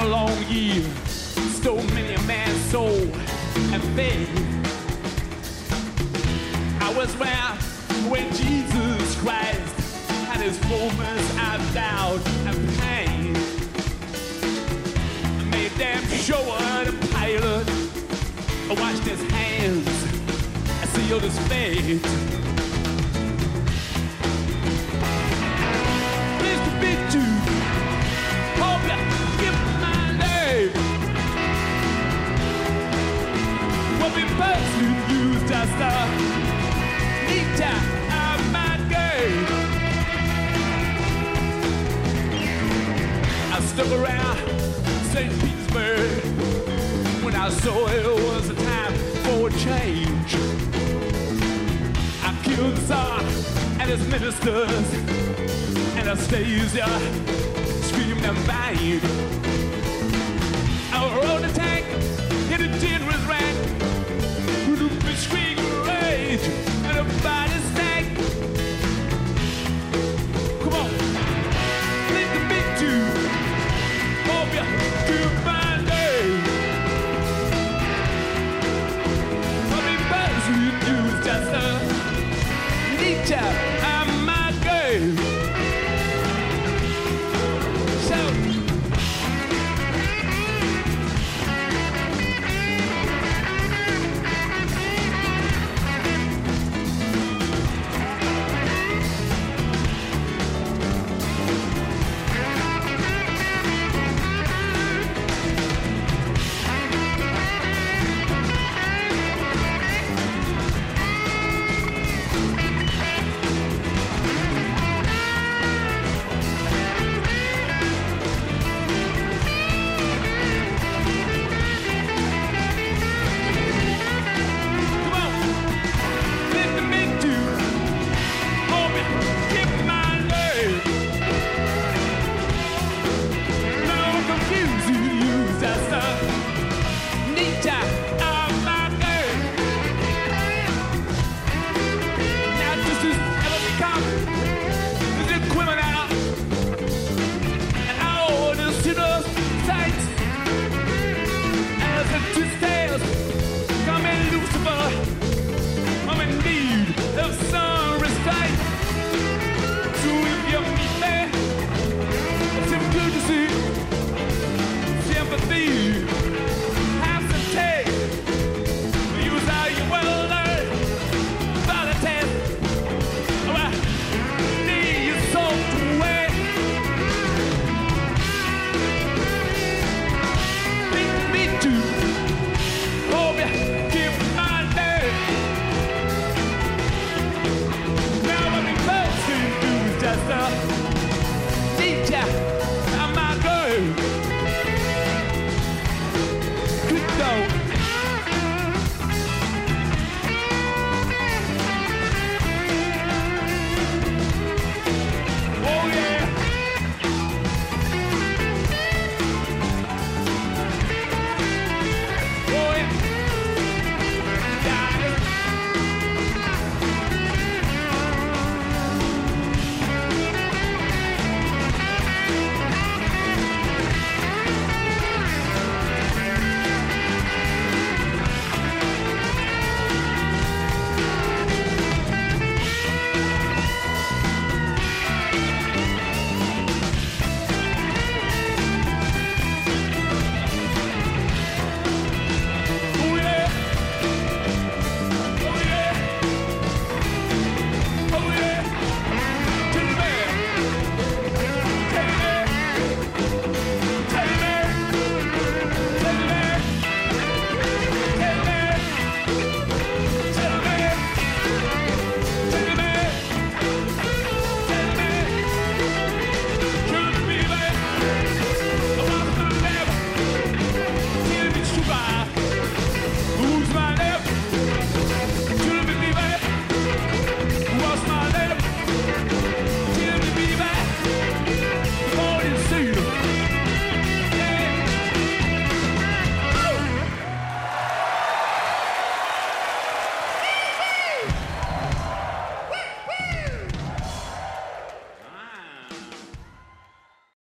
a long year, stole many a man's soul and faith. I was around when Jesus Christ had his moments of doubt and pain. I made them show the pilot. I washed his hands, I sealed his fate. What we used just a neat time of my game. I stuck around St. Petersburg when I saw it was a time for a change. I killed the Tsar and his ministers, and i Anastasia screamed and banged. I rode the town.